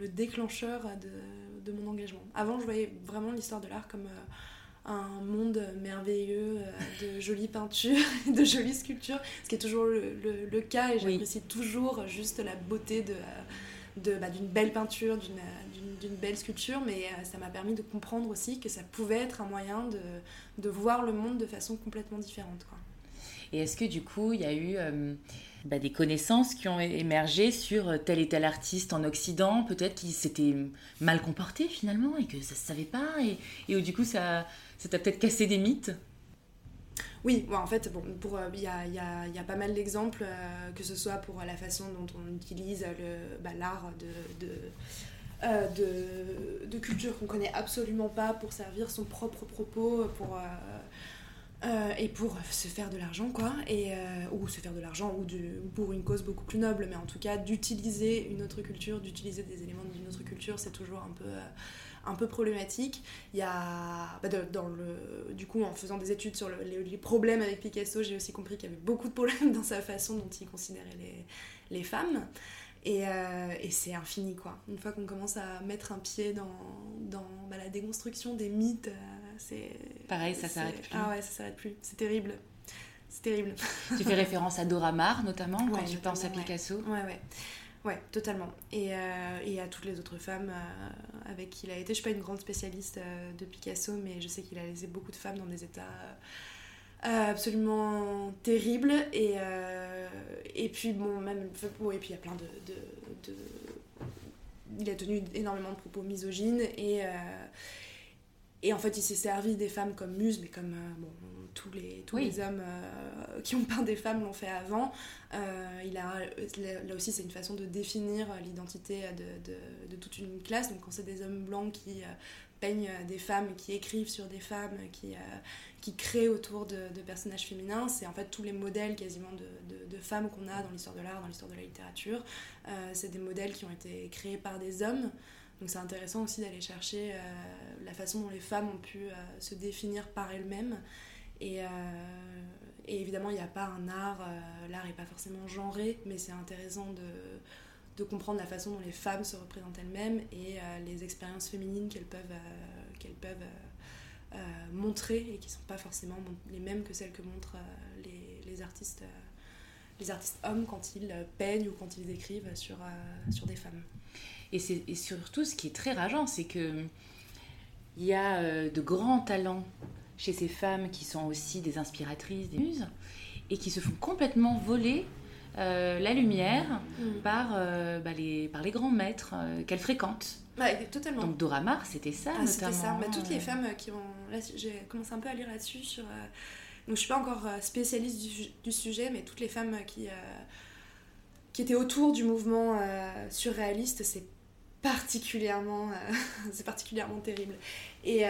[SPEAKER 2] le déclencheur de, de, mon engagement. Avant, je voyais vraiment l'histoire de l'art comme euh, un monde merveilleux euh, de jolies peintures, de jolies sculptures, ce qui est toujours le, le, cas et j'apprécie toujours juste la beauté de, de, bah, d'une belle peinture, d'une, d'une, belle sculpture, mais euh, ça m'a permis de comprendre aussi que ça pouvait être un moyen de, de voir le monde de façon complètement différente. Quoi.
[SPEAKER 1] Et est-ce que du coup, il y a eu bah, des connaissances qui ont émergé sur tel et tel artiste en Occident, peut-être qui s'était mal comporté finalement et que ça se savait pas, et, et où du coup ça, t'a peut-être cassé des mythes?
[SPEAKER 2] Oui, en fait, bon, pour il y, a, y, a, y, a, pas mal d'exemples, euh, que ce soit pour la façon dont on utilise bah, l'art de, de, euh, de, culture qu'on connaît absolument pas pour servir son propre propos, pour, euh, euh, et pour se faire de l'argent, quoi, et, euh, ou se faire de l'argent, ou, pour une cause beaucoup plus noble, mais en tout cas, d'utiliser une autre culture, d'utiliser des éléments d'une autre culture, c'est toujours un peu, euh, un peu problématique. Il y a, bah, dans le, du coup, en faisant des études sur les, problèmes avec Picasso, j'ai aussi compris qu'il y avait beaucoup de problèmes dans sa façon dont il considérait les, les femmes. Et, et c'est infini, quoi. Une fois qu'on commence à mettre un pied dans, dans bah, la déconstruction des mythes c'est
[SPEAKER 1] pareil, ça s'arrête plus.
[SPEAKER 2] Ah ouais, ça s'arrête plus. C'est terrible. C'est terrible.
[SPEAKER 1] tu fais référence à Dora Maar notamment quand tu penses à Picasso.
[SPEAKER 2] Ouais, ouais. Ouais, totalement. Et, euh, et, à toutes les autres femmes euh, avec qui il a été. Je suis pas une grande spécialiste euh, de Picasso, mais je sais qu'il a laissé beaucoup de femmes dans des états absolument terribles. Et, et puis, bon, même. et puis il y a plein de, de, de, Il a tenu énormément de propos misogynes et et en fait, il s'est servi des femmes comme muses, mais comme euh, bon, tous les, tous les hommes euh, qui ont peint des femmes l'ont fait avant. Euh, il a, là aussi, c'est une façon de définir l'identité de, de, de, toute une classe. Donc, quand c'est des hommes blancs qui peignent des femmes, qui écrivent sur des femmes, qui, qui créent autour de, personnages féminins, c'est en fait tous les modèles quasiment de, femmes qu'on a dans l'histoire de l'art, dans l'histoire de la littérature. c'est des modèles qui ont été créés par des hommes. Donc c'est intéressant aussi d'aller chercher la façon dont les femmes ont pu se définir par elles-mêmes. Et, et évidemment, il n'y a pas un art, l'art n'est pas forcément genré, mais c'est intéressant de, de comprendre la façon dont les femmes se représentent elles-mêmes et les expériences féminines qu'elles peuvent, qu'elles peuvent euh, montrer et qui ne sont pas forcément les mêmes que celles que montrent euh, les, les, artistes, euh, les artistes hommes quand ils peignent ou quand ils écrivent sur, sur des femmes.
[SPEAKER 1] Et, et surtout, ce qui est très rageant, c'est que il y a de grands talents chez ces femmes qui sont aussi des inspiratrices, des muses, et qui se font complètement voler la lumière mm. par, bah, les, par les grands maîtres qu'elles fréquentent.
[SPEAKER 2] totalement.
[SPEAKER 1] Donc Dora Maar, c'était ça
[SPEAKER 2] ah, C'était ça. Bah, toutes les femmes qui ont j'ai commencé un peu à lire là-dessus. Sur, euh, donc je suis pas encore euh, spécialiste du, sujet, mais toutes les femmes qui, euh, qui étaient autour du mouvement surréaliste, c'est particulièrement, c'est particulièrement terrible. Et,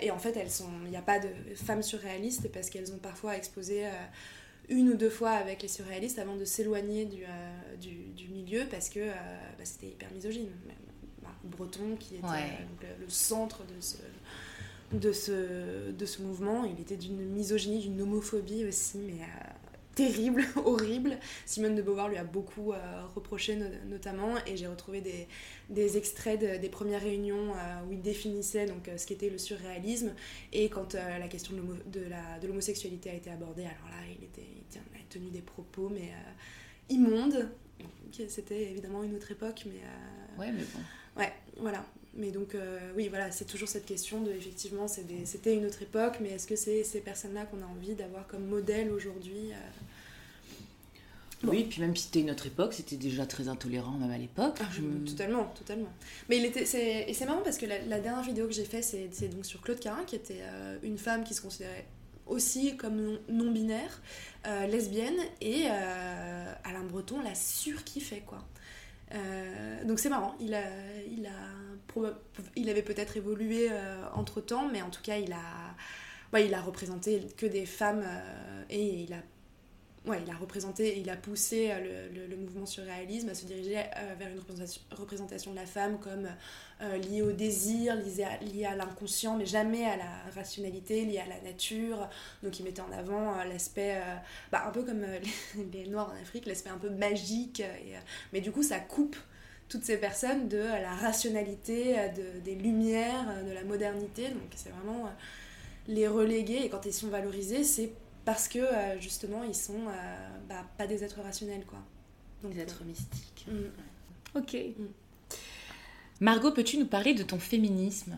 [SPEAKER 2] et, en fait, elles sont, il n'y a pas de femmes surréalistes parce qu'elles ont parfois exposé une ou deux fois avec les surréalistes avant de s'éloigner du, du, du, milieu parce que bah, c'était hyper misogyne. Bah, Breton qui était le, centre de ce, de ce, de ce mouvement. Il était d'une misogynie, d'une homophobie aussi, mais euh, terrible, horrible. Simone de Beauvoir lui a beaucoup euh, reproché notamment, et j'ai retrouvé des, des extraits des premières réunions euh, où il définissait donc, ce qu'était le surréalisme, et quand la question de l'homosexualité a été abordée, alors là, il, était, il a tenu des propos, mais immondes. C'était évidemment une autre époque, mais...
[SPEAKER 1] ouais, mais bon.
[SPEAKER 2] Ouais, voilà. Mais donc, euh, oui, voilà, c'est toujours cette question de, effectivement, c'était une autre époque, mais est-ce que c'est ces personnes-là qu'on a envie d'avoir comme modèle aujourd'hui euh?
[SPEAKER 1] Oui, puis même si c'était une autre époque, c'était déjà très intolérant, même à l'époque.
[SPEAKER 2] Ah, totalement, totalement. Mais il était, et c'est marrant parce que la, dernière vidéo que j'ai faite, c'est donc sur Claude Carin, qui était euh, une femme qui se considérait aussi comme non-binaire, lesbienne, et Alain Breton l'a surkiffé, quoi. Euh, donc c'est marrant, il, a, il, a, il avait peut-être évolué euh, entre temps, mais en tout cas il a, il a représenté que des femmes euh, et il a ouais, il a représenté, il a poussé euh, le, le, mouvement surréalisme à se diriger euh, vers une représentation, représentation de la femme comme euh, liée au désir, liée à, l'inconscient, mais jamais à la rationalité, liée à la nature. Donc il mettait en avant l'aspect, bah, un peu comme les, Noirs en Afrique, l'aspect un peu magique. mais du coup, ça coupe toutes ces personnes de la rationalité, de, des lumières, de la modernité. Donc c'est vraiment les reléguer. Et quand ils sont valorisés, c'est parce que euh, justement ils sont euh, bah, pas des êtres rationnels quoi.
[SPEAKER 1] Donc, des êtres mystiques. Mm. Ok. Mm. Margot, peux-tu nous parler de ton féminisme?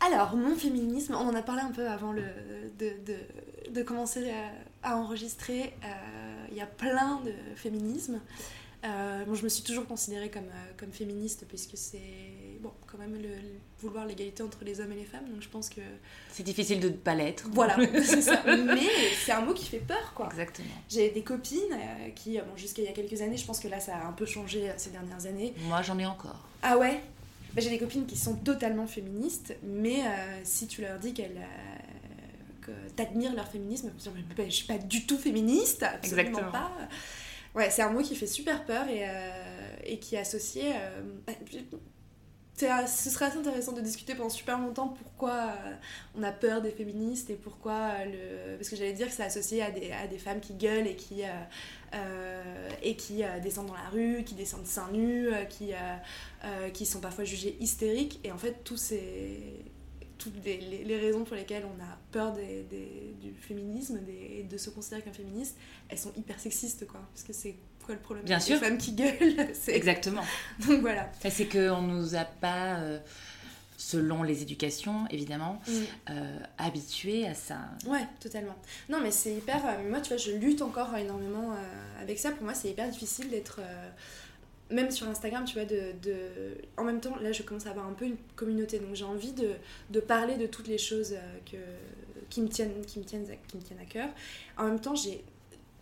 [SPEAKER 2] Alors, mon féminisme, on en a parlé un peu avant le, de, de, de commencer à, enregistrer. Euh, il y a plein de féminismes. Euh, je me suis toujours considérée comme, euh, comme féministe puisque c'est bon, quand même le, vouloir l'égalité entre les hommes et les femmes. Donc je pense que
[SPEAKER 1] c'est difficile de ne pas l'être.
[SPEAKER 2] Voilà, c'est ça. Mais c'est un mot qui fait peur, quoi.
[SPEAKER 1] Exactement.
[SPEAKER 2] J'ai des copines euh, qui, bon, jusqu'à il y a quelques années, je pense que là ça a un peu changé ces dernières années.
[SPEAKER 1] Moi, j'en ai encore.
[SPEAKER 2] Ah ouais? Bah, j'ai des copines qui sont totalement féministes, mais si tu leur dis qu'elles que t'admires leur féminisme, je suis pas du tout féministe, absolument Exactement. pas. Ouais, c'est un mot qui fait super peur et, euh, et qui est associé. Euh, bah, ce serait assez intéressant de discuter pendant super longtemps pourquoi euh, on a peur des féministes et pourquoi le. Parce que j'allais dire que c'est associé à des, à des femmes qui gueulent et qui, et qui descendent dans la rue, qui descendent seins nus, qui, qui sont parfois jugées hystériques. Et en fait, tous ces toutes les, raisons pour lesquelles on a peur des, du féminisme et de se considérer comme féministe, elles sont hyper sexistes, quoi. Parce que c'est quoi le problème
[SPEAKER 1] Bien sûr.
[SPEAKER 2] Les femmes qui gueulent.
[SPEAKER 1] Exactement.
[SPEAKER 2] Donc voilà.
[SPEAKER 1] C'est qu'on nous a pas, euh, selon les éducations, évidemment, mm. euh, habitués à ça.
[SPEAKER 2] Ouais, totalement. Non, mais c'est hyper. Euh, moi, tu vois, je lutte encore énormément avec ça. Pour moi, c'est hyper difficile d'être même sur Instagram, tu vois, de, de, en même temps, là, je commence à avoir un peu une communauté, donc j'ai envie de, de, parler de toutes les choses euh, que, qui, me tiennent, qui, me tiennent, qui me tiennent à cœur. En même temps, j'ai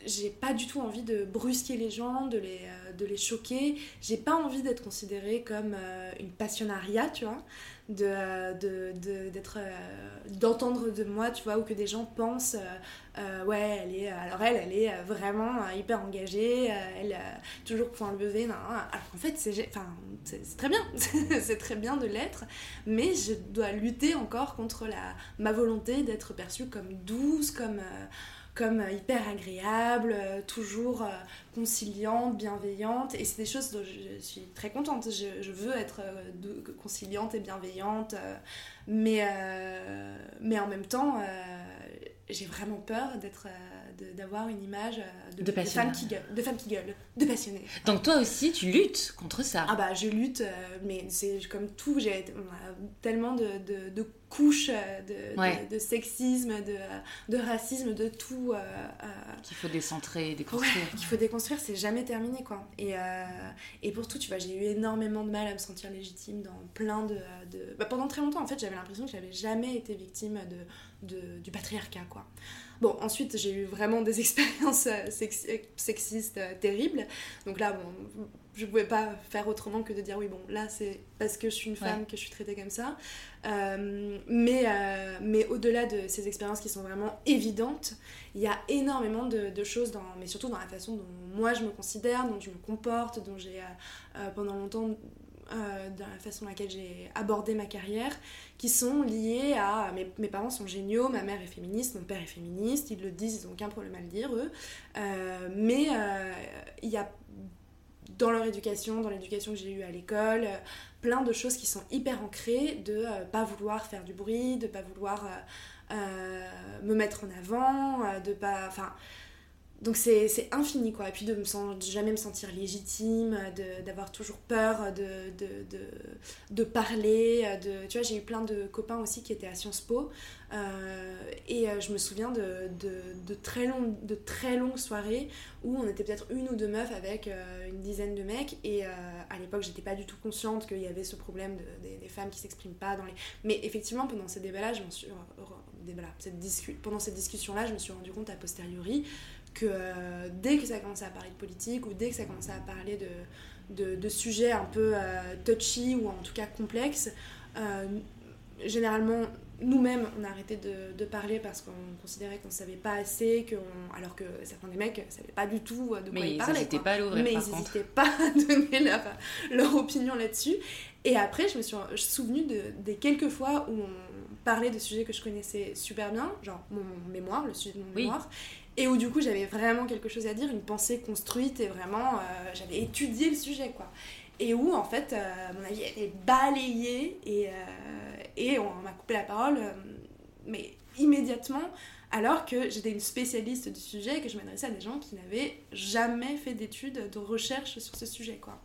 [SPEAKER 2] j'ai pas du tout envie de brusquer les gens, de les, euh, de les choquer. J'ai pas envie d'être considérée comme euh, une passionnariat, tu vois, de, euh, de, d'entendre de moi, tu vois, ou que des gens pensent, ouais, elle est, alors elle, elle est vraiment hyper engagée, elle toujours point levé, non, alors qu'en fait, c'est, très bien, c'est très bien de l'être, mais je dois lutter encore contre la, ma volonté d'être perçue comme douce, comme comme euh, hyper agréable, euh, toujours euh, conciliante, bienveillante. Et c'est des choses dont je, suis très contente. Je, veux être conciliante et bienveillante. mais, mais en même temps, j'ai vraiment peur d'être d'avoir une image de, de, femmes qui gueulent, de femmes qui gueulent, de passionnées.
[SPEAKER 1] Donc toi aussi, tu luttes contre ça.
[SPEAKER 2] Ah bah je lutte, mais c'est comme tout, j'ai tellement de, de couche de, de, sexisme, de, racisme, de tout. Euh,
[SPEAKER 1] euh, qu'il faut décentrer, déconstruire.
[SPEAKER 2] qu'il faut déconstruire, c'est jamais terminé quoi. Et, euh, et pour tout, tu vois, j'ai eu énormément de mal à me sentir légitime dans plein de. Bah, pendant très longtemps, en fait, j'avais l'impression que j'avais jamais été victime de, du patriarcat quoi. Bon, ensuite, j'ai eu vraiment des expériences sexistes terribles. Donc là, bon, je pouvais pas faire autrement que de dire oui bon là c'est parce que je suis une femme que je suis traitée comme ça euh, mais euh, mais au-delà de ces expériences qui sont vraiment évidentes il y a énormément de, choses dans mais surtout dans la façon dont moi je me considère dont je me comporte dont j'ai euh, pendant longtemps dans la façon dans laquelle j'ai abordé ma carrière, qui sont liées à mes, parents sont géniaux, ma mère est féministe, mon père est féministe, ils le disent, ils n'ont aucun problème à le dire, eux. mais il y a dans leur éducation, dans l'éducation que j'ai eue à l'école, euh, plein de choses qui sont hyper ancrées, de euh, pas vouloir faire du bruit, de pas vouloir euh, me mettre en avant, de pas... Enfin, donc c'est infini quoi. Et puis de me jamais me sentir légitime d'avoir toujours peur de, de, de, parler de tu vois j'ai eu plein de copains aussi qui étaient à Sciences Po euh, et euh, je me souviens de, de, très long, de très longues soirées où on était peut-être une ou deux meufs avec euh, une dizaine de mecs et à l'époque j'étais pas du tout consciente qu'il y avait ce problème des, femmes qui s'expriment pas dans les mais effectivement pendant ces débats là je m'en suis cette pendant cette discussion là je me suis rendu compte a posteriori que euh, dès que ça commençait à parler de politique ou dès que ça commençait à parler de, de, sujets un peu euh, touchy ou en tout cas complexes, euh, généralement nous-mêmes on a arrêté de, de parler parce qu'on considérait qu'on ne savait pas assez, alors que certains des mecs ne savaient pas du tout de quoi ils parlaient.
[SPEAKER 1] Pas à
[SPEAKER 2] Mais ils n'hésitaient pas à donner leur, leur opinion là-dessus. Et après, je me suis souvenue de, des quelques fois où on parlait de sujets que je connaissais super bien, genre mon mémoire, le sujet de mon mémoire, et où du coup j'avais vraiment quelque chose à dire, une pensée construite et vraiment euh, j'avais étudié le sujet quoi. Et où en fait euh, mon avis était balayé et, euh, et on m'a coupé la parole, mais immédiatement alors que j'étais une spécialiste du sujet et que je m'adressais à des gens qui n'avaient jamais fait d'études, de recherche sur ce sujet quoi.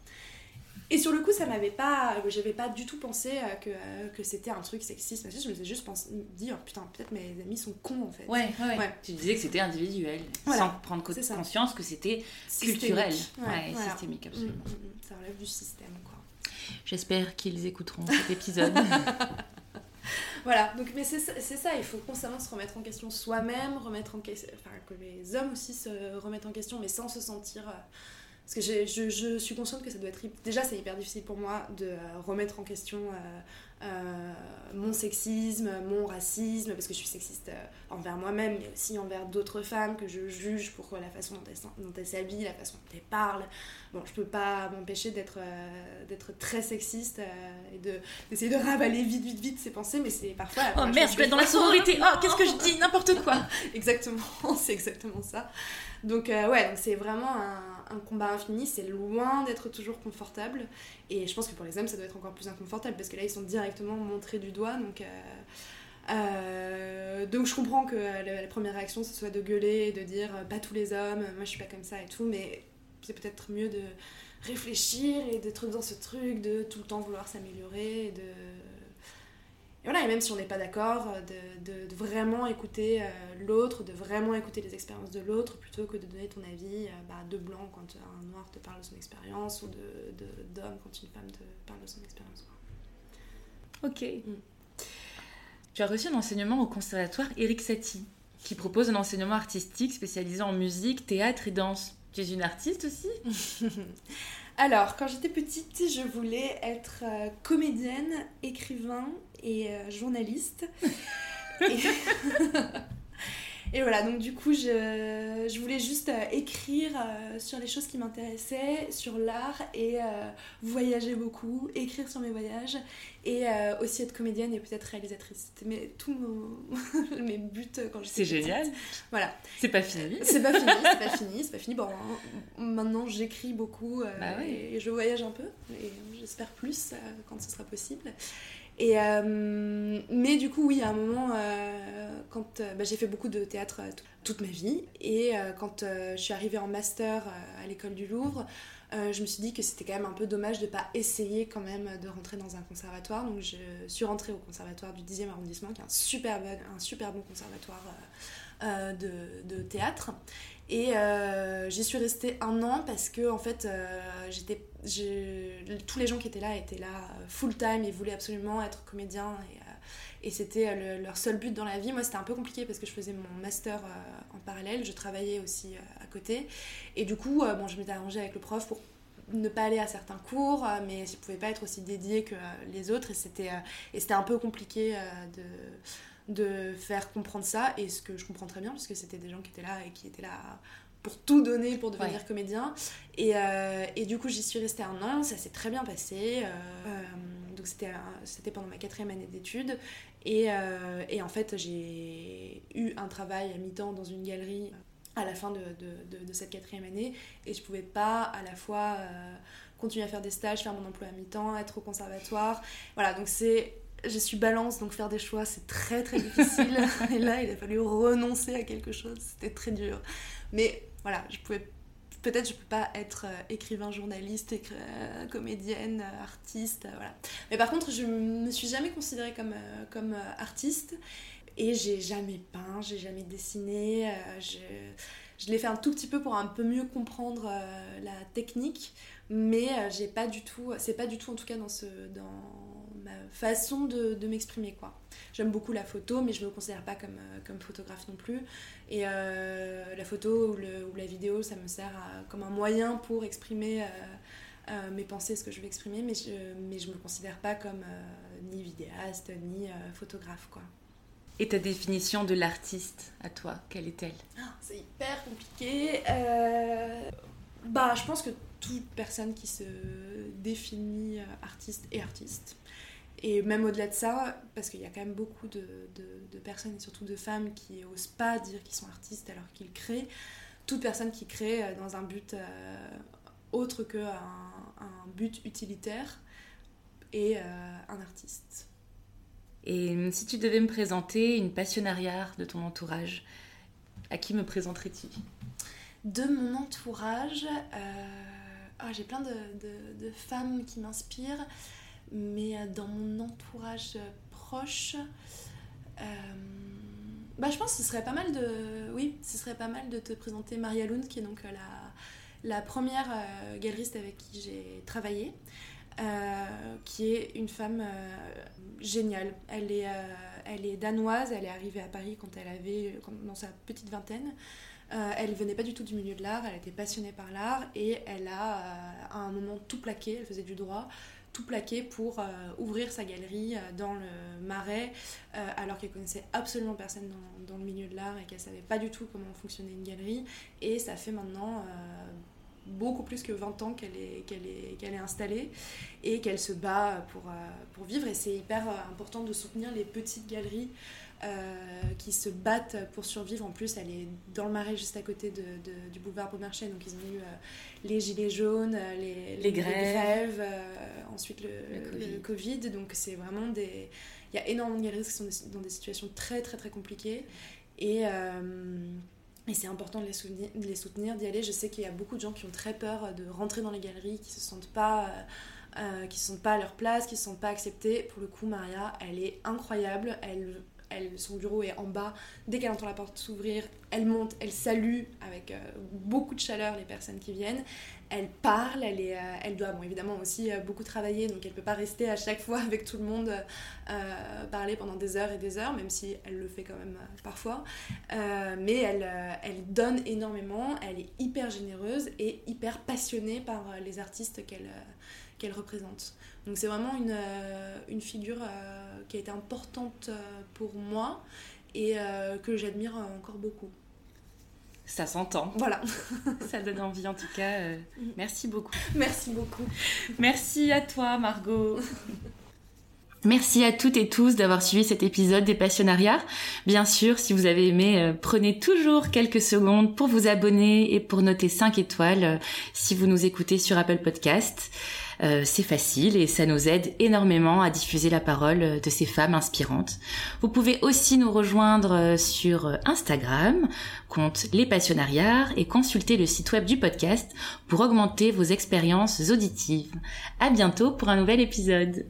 [SPEAKER 2] Et sur le coup, ça m'avait pas. J'avais pas du tout pensé euh, que, euh, que c'était un truc sexiste. Je me suis juste pensé, dit, oh, putain, peut-être mes amis sont cons en fait.
[SPEAKER 1] Ouais, ouais. Tu disais que c'était individuel, sans prendre conscience que c'était culturel. Ouais, systémique, absolument. Mm, mm,
[SPEAKER 2] mm. ça relève du système, quoi.
[SPEAKER 1] J'espère qu'ils écouteront cet épisode.
[SPEAKER 2] voilà, donc, mais c'est ça, il faut constamment se remettre en question soi-même, remettre en question. Enfin, que les hommes aussi se remettent en question, mais sans se sentir. Euh, parce que je, je, suis consciente que ça doit être. Déjà, c'est hyper difficile pour moi de euh, remettre en question euh, euh, mon sexisme, mon racisme, parce que je suis sexiste envers moi-même, mais aussi envers d'autres femmes que je juge pour la façon dont elles, s'habillent, la façon dont elles parlent. Bon, je peux pas m'empêcher d'être d'être très sexiste et d'essayer de, ravaler vite, vite, vite ces pensées, mais c'est parfois.
[SPEAKER 1] Oh merde, je vais être dans la sororité Oh, qu'est-ce que je dis? N'importe quoi
[SPEAKER 2] Exactement, c'est exactement ça. Donc, ouais, c'est vraiment un un combat infini, c'est loin d'être toujours confortable. Et je pense que pour les hommes, ça doit être encore plus inconfortable parce que là, ils sont directement montrés du doigt. Donc, euh, euh, donc je comprends que la, première réaction, ce soit de gueuler et de dire euh, pas tous les hommes, moi je suis pas comme ça et tout, mais c'est peut-être mieux de réfléchir et d'être dans ce truc de tout le temps vouloir s'améliorer et de et voilà, et même si on n'est pas d'accord, euh, de, de, vraiment écouter euh, l'autre, de vraiment écouter les expériences de l'autre, plutôt que de donner ton avis euh, bah, de blanc quand un noir te parle de son expérience, ou d'homme de, quand une femme te parle de son expérience.
[SPEAKER 1] Ok. Mm. Tu as reçu un enseignement au conservatoire Eric Satie. qui propose un enseignement artistique spécialisé en musique, théâtre et danse. Tu es une artiste aussi?
[SPEAKER 2] Alors, quand j'étais petite, je voulais être euh, comédienne, écrivain et euh, journaliste. et... Et voilà, donc du coup, je, je voulais juste euh, écrire euh, sur les choses qui m'intéressaient, sur l'art et euh, voyager beaucoup, écrire sur mes voyages et aussi être comédienne et peut-être réalisatrice. C'était tous mes buts quand j'étais
[SPEAKER 1] C'est génial.
[SPEAKER 2] Voilà.
[SPEAKER 1] C'est pas fini.
[SPEAKER 2] C'est pas fini, c'est pas fini, c'est pas fini. Bon, maintenant j'écris beaucoup bah et, je voyage un peu et j'espère plus quand ce sera possible. Euh, mais du coup, oui, à un moment, euh, quand euh, bah, j'ai fait beaucoup de théâtre toute ma vie, et quand je suis arrivée en master à l'école du Louvre, je me suis dit que c'était quand même un peu dommage de ne pas essayer quand même de rentrer dans un conservatoire. Donc je suis rentrée au conservatoire du 10e arrondissement, qui est un super bon, un super bon conservatoire de, théâtre. Et euh, j'y suis restée un an parce que en fait, euh, j'étais, tous les gens qui étaient là étaient là euh, full time. Et voulaient absolument être comédiens et, c'était leur seul but dans la vie. Moi, c'était un peu compliqué parce que je faisais mon master en parallèle, je travaillais aussi à côté. Et du coup, bon, je m'étais arrangée avec le prof pour ne pas aller à certains cours, mais je pouvais pas être aussi dédiée que les autres. Et c'était un peu compliqué de de faire comprendre ça, et ce que je comprends très bien, parce que c'était des gens qui étaient là et qui étaient là pour tout donner pour devenir comédien. Et, euh, et, du coup, j'y suis restée un an, ça s'est très bien passé. Euh, euh, donc, c'était, c'était pendant ma quatrième année d'études. Et, et, en fait, j'ai eu un travail à mi-temps dans une galerie à la fin de, de, de, cette quatrième année. Et je pouvais pas à la fois continuer à faire des stages, faire mon emploi à mi-temps, être au conservatoire. Voilà, donc c'est je suis balance, donc faire des choix, c'est très très difficile. et là, il a fallu renoncer à quelque chose, c'était très dur. Mais voilà, je pouvais peut-être je peux pas être euh, écrivain, journaliste, euh, comédienne, euh, artiste, voilà. Mais par contre, je me suis jamais considérée comme, comme artiste et j'ai jamais peint, j'ai jamais dessiné. je, je l'ai fait un tout petit peu pour un peu mieux comprendre la technique, mais j'ai pas du tout, c'est pas du tout en tout cas dans ce dans ma façon de, de m'exprimer quoi. J'aime beaucoup la photo mais je me considère pas comme, euh, comme photographe non plus et euh, la photo ou, le, ou, la vidéo ça me sert comme un moyen pour exprimer euh, mes pensées, ce que je veux exprimer mais je, mais je me considère pas comme ni vidéaste ni photographe quoi.
[SPEAKER 1] Et ta définition de l'artiste à toi, quelle est-elle?
[SPEAKER 2] Ah, C'est hyper compliqué. Bah, je pense que toute personne qui se définit artiste est artiste. Et même au-delà de ça, parce qu'il y a quand même beaucoup de, de, personnes, et surtout de femmes, qui n'osent pas dire qu'ils sont artistes alors qu'ils créent. Toute personne qui crée euh, dans un but euh, autre qu'un un but utilitaire est euh, un artiste.
[SPEAKER 1] Et si tu devais me présenter une passionnariat de ton entourage, à qui me présenterais-tu?
[SPEAKER 2] De mon entourage, ah, j'ai plein de, de, femmes qui m'inspirent. Mais euh, dans mon entourage euh, proche, euh, bah, je pense que ce serait pas mal de, oui, ce serait pas mal de te présenter Maria Lund, qui est donc la, la première galeriste avec qui j'ai travaillé. qui est une femme géniale. Elle est, elle est danoise, elle est arrivée à Paris quand elle avait, dans sa petite vingtaine. elle venait pas du tout du milieu de l'art, elle était passionnée par l'art et elle a à un moment tout plaqué, elle faisait du droit, tout plaqué pour euh, ouvrir sa galerie euh, dans le Marais, euh, alors qu'elle connaissait absolument personne dans, dans le milieu de l'art et qu'elle savait pas du tout comment fonctionnait une galerie. Et ça fait maintenant beaucoup plus que 20 ans qu'elle est, est, est installée et qu'elle se bat pour, pour vivre. Et c'est hyper important de soutenir les petites galeries qui se battent pour survivre. En plus, elle est dans le marais juste à côté de, du boulevard Beaumarchais. Donc, ils ont eu euh, les gilets jaunes, euh, les,
[SPEAKER 1] les, grèves,
[SPEAKER 2] ensuite le, COVID. Donc, c'est vraiment des. Il y a énormément de galeries qui sont dans des situations très, très, très compliquées. Et. Et c'est important de les, soutenir, de les soutenir, d'y aller. Je sais qu'il y a beaucoup de gens qui ont très peur de rentrer dans les galeries, qui se sentent pas, qui se sentent pas à leur place, qui se sentent pas acceptés. Pour le coup, Maria, elle est incroyable. Elle son bureau est en bas. Dès qu'elle entend la porte s'ouvrir, elle monte, elle salue avec beaucoup de chaleur les personnes qui viennent. Elle parle, elle, elle doit évidemment aussi beaucoup travailler, donc elle ne peut pas rester à chaque fois avec tout le monde, parler pendant des heures et des heures, même si elle le fait quand même parfois. mais elle, donne énormément, elle est hyper généreuse et hyper passionnée par les artistes qu'elle représente. Donc c'est vraiment une, euh, une figure euh, qui a été importante euh, pour moi et que j'admire encore beaucoup.
[SPEAKER 1] Ça s'entend.
[SPEAKER 2] Voilà.
[SPEAKER 1] Ça donne envie en tout cas. Mm. merci beaucoup.
[SPEAKER 2] Merci beaucoup.
[SPEAKER 1] Merci à toi Margot. Merci à toutes et tous d'avoir suivi cet épisode des Passionnariats. Bien sûr, si vous avez aimé, prenez toujours quelques secondes pour vous abonner et pour noter 5 étoiles si vous nous écoutez sur Apple Podcast. Euh, c'est facile et ça nous aide énormément à diffuser la parole de ces femmes inspirantes. Vous pouvez aussi nous rejoindre euh, sur Instagram, compte Les Passionnariats et consulter le site web du podcast pour augmenter vos expériences auditives. À bientôt pour un nouvel épisode.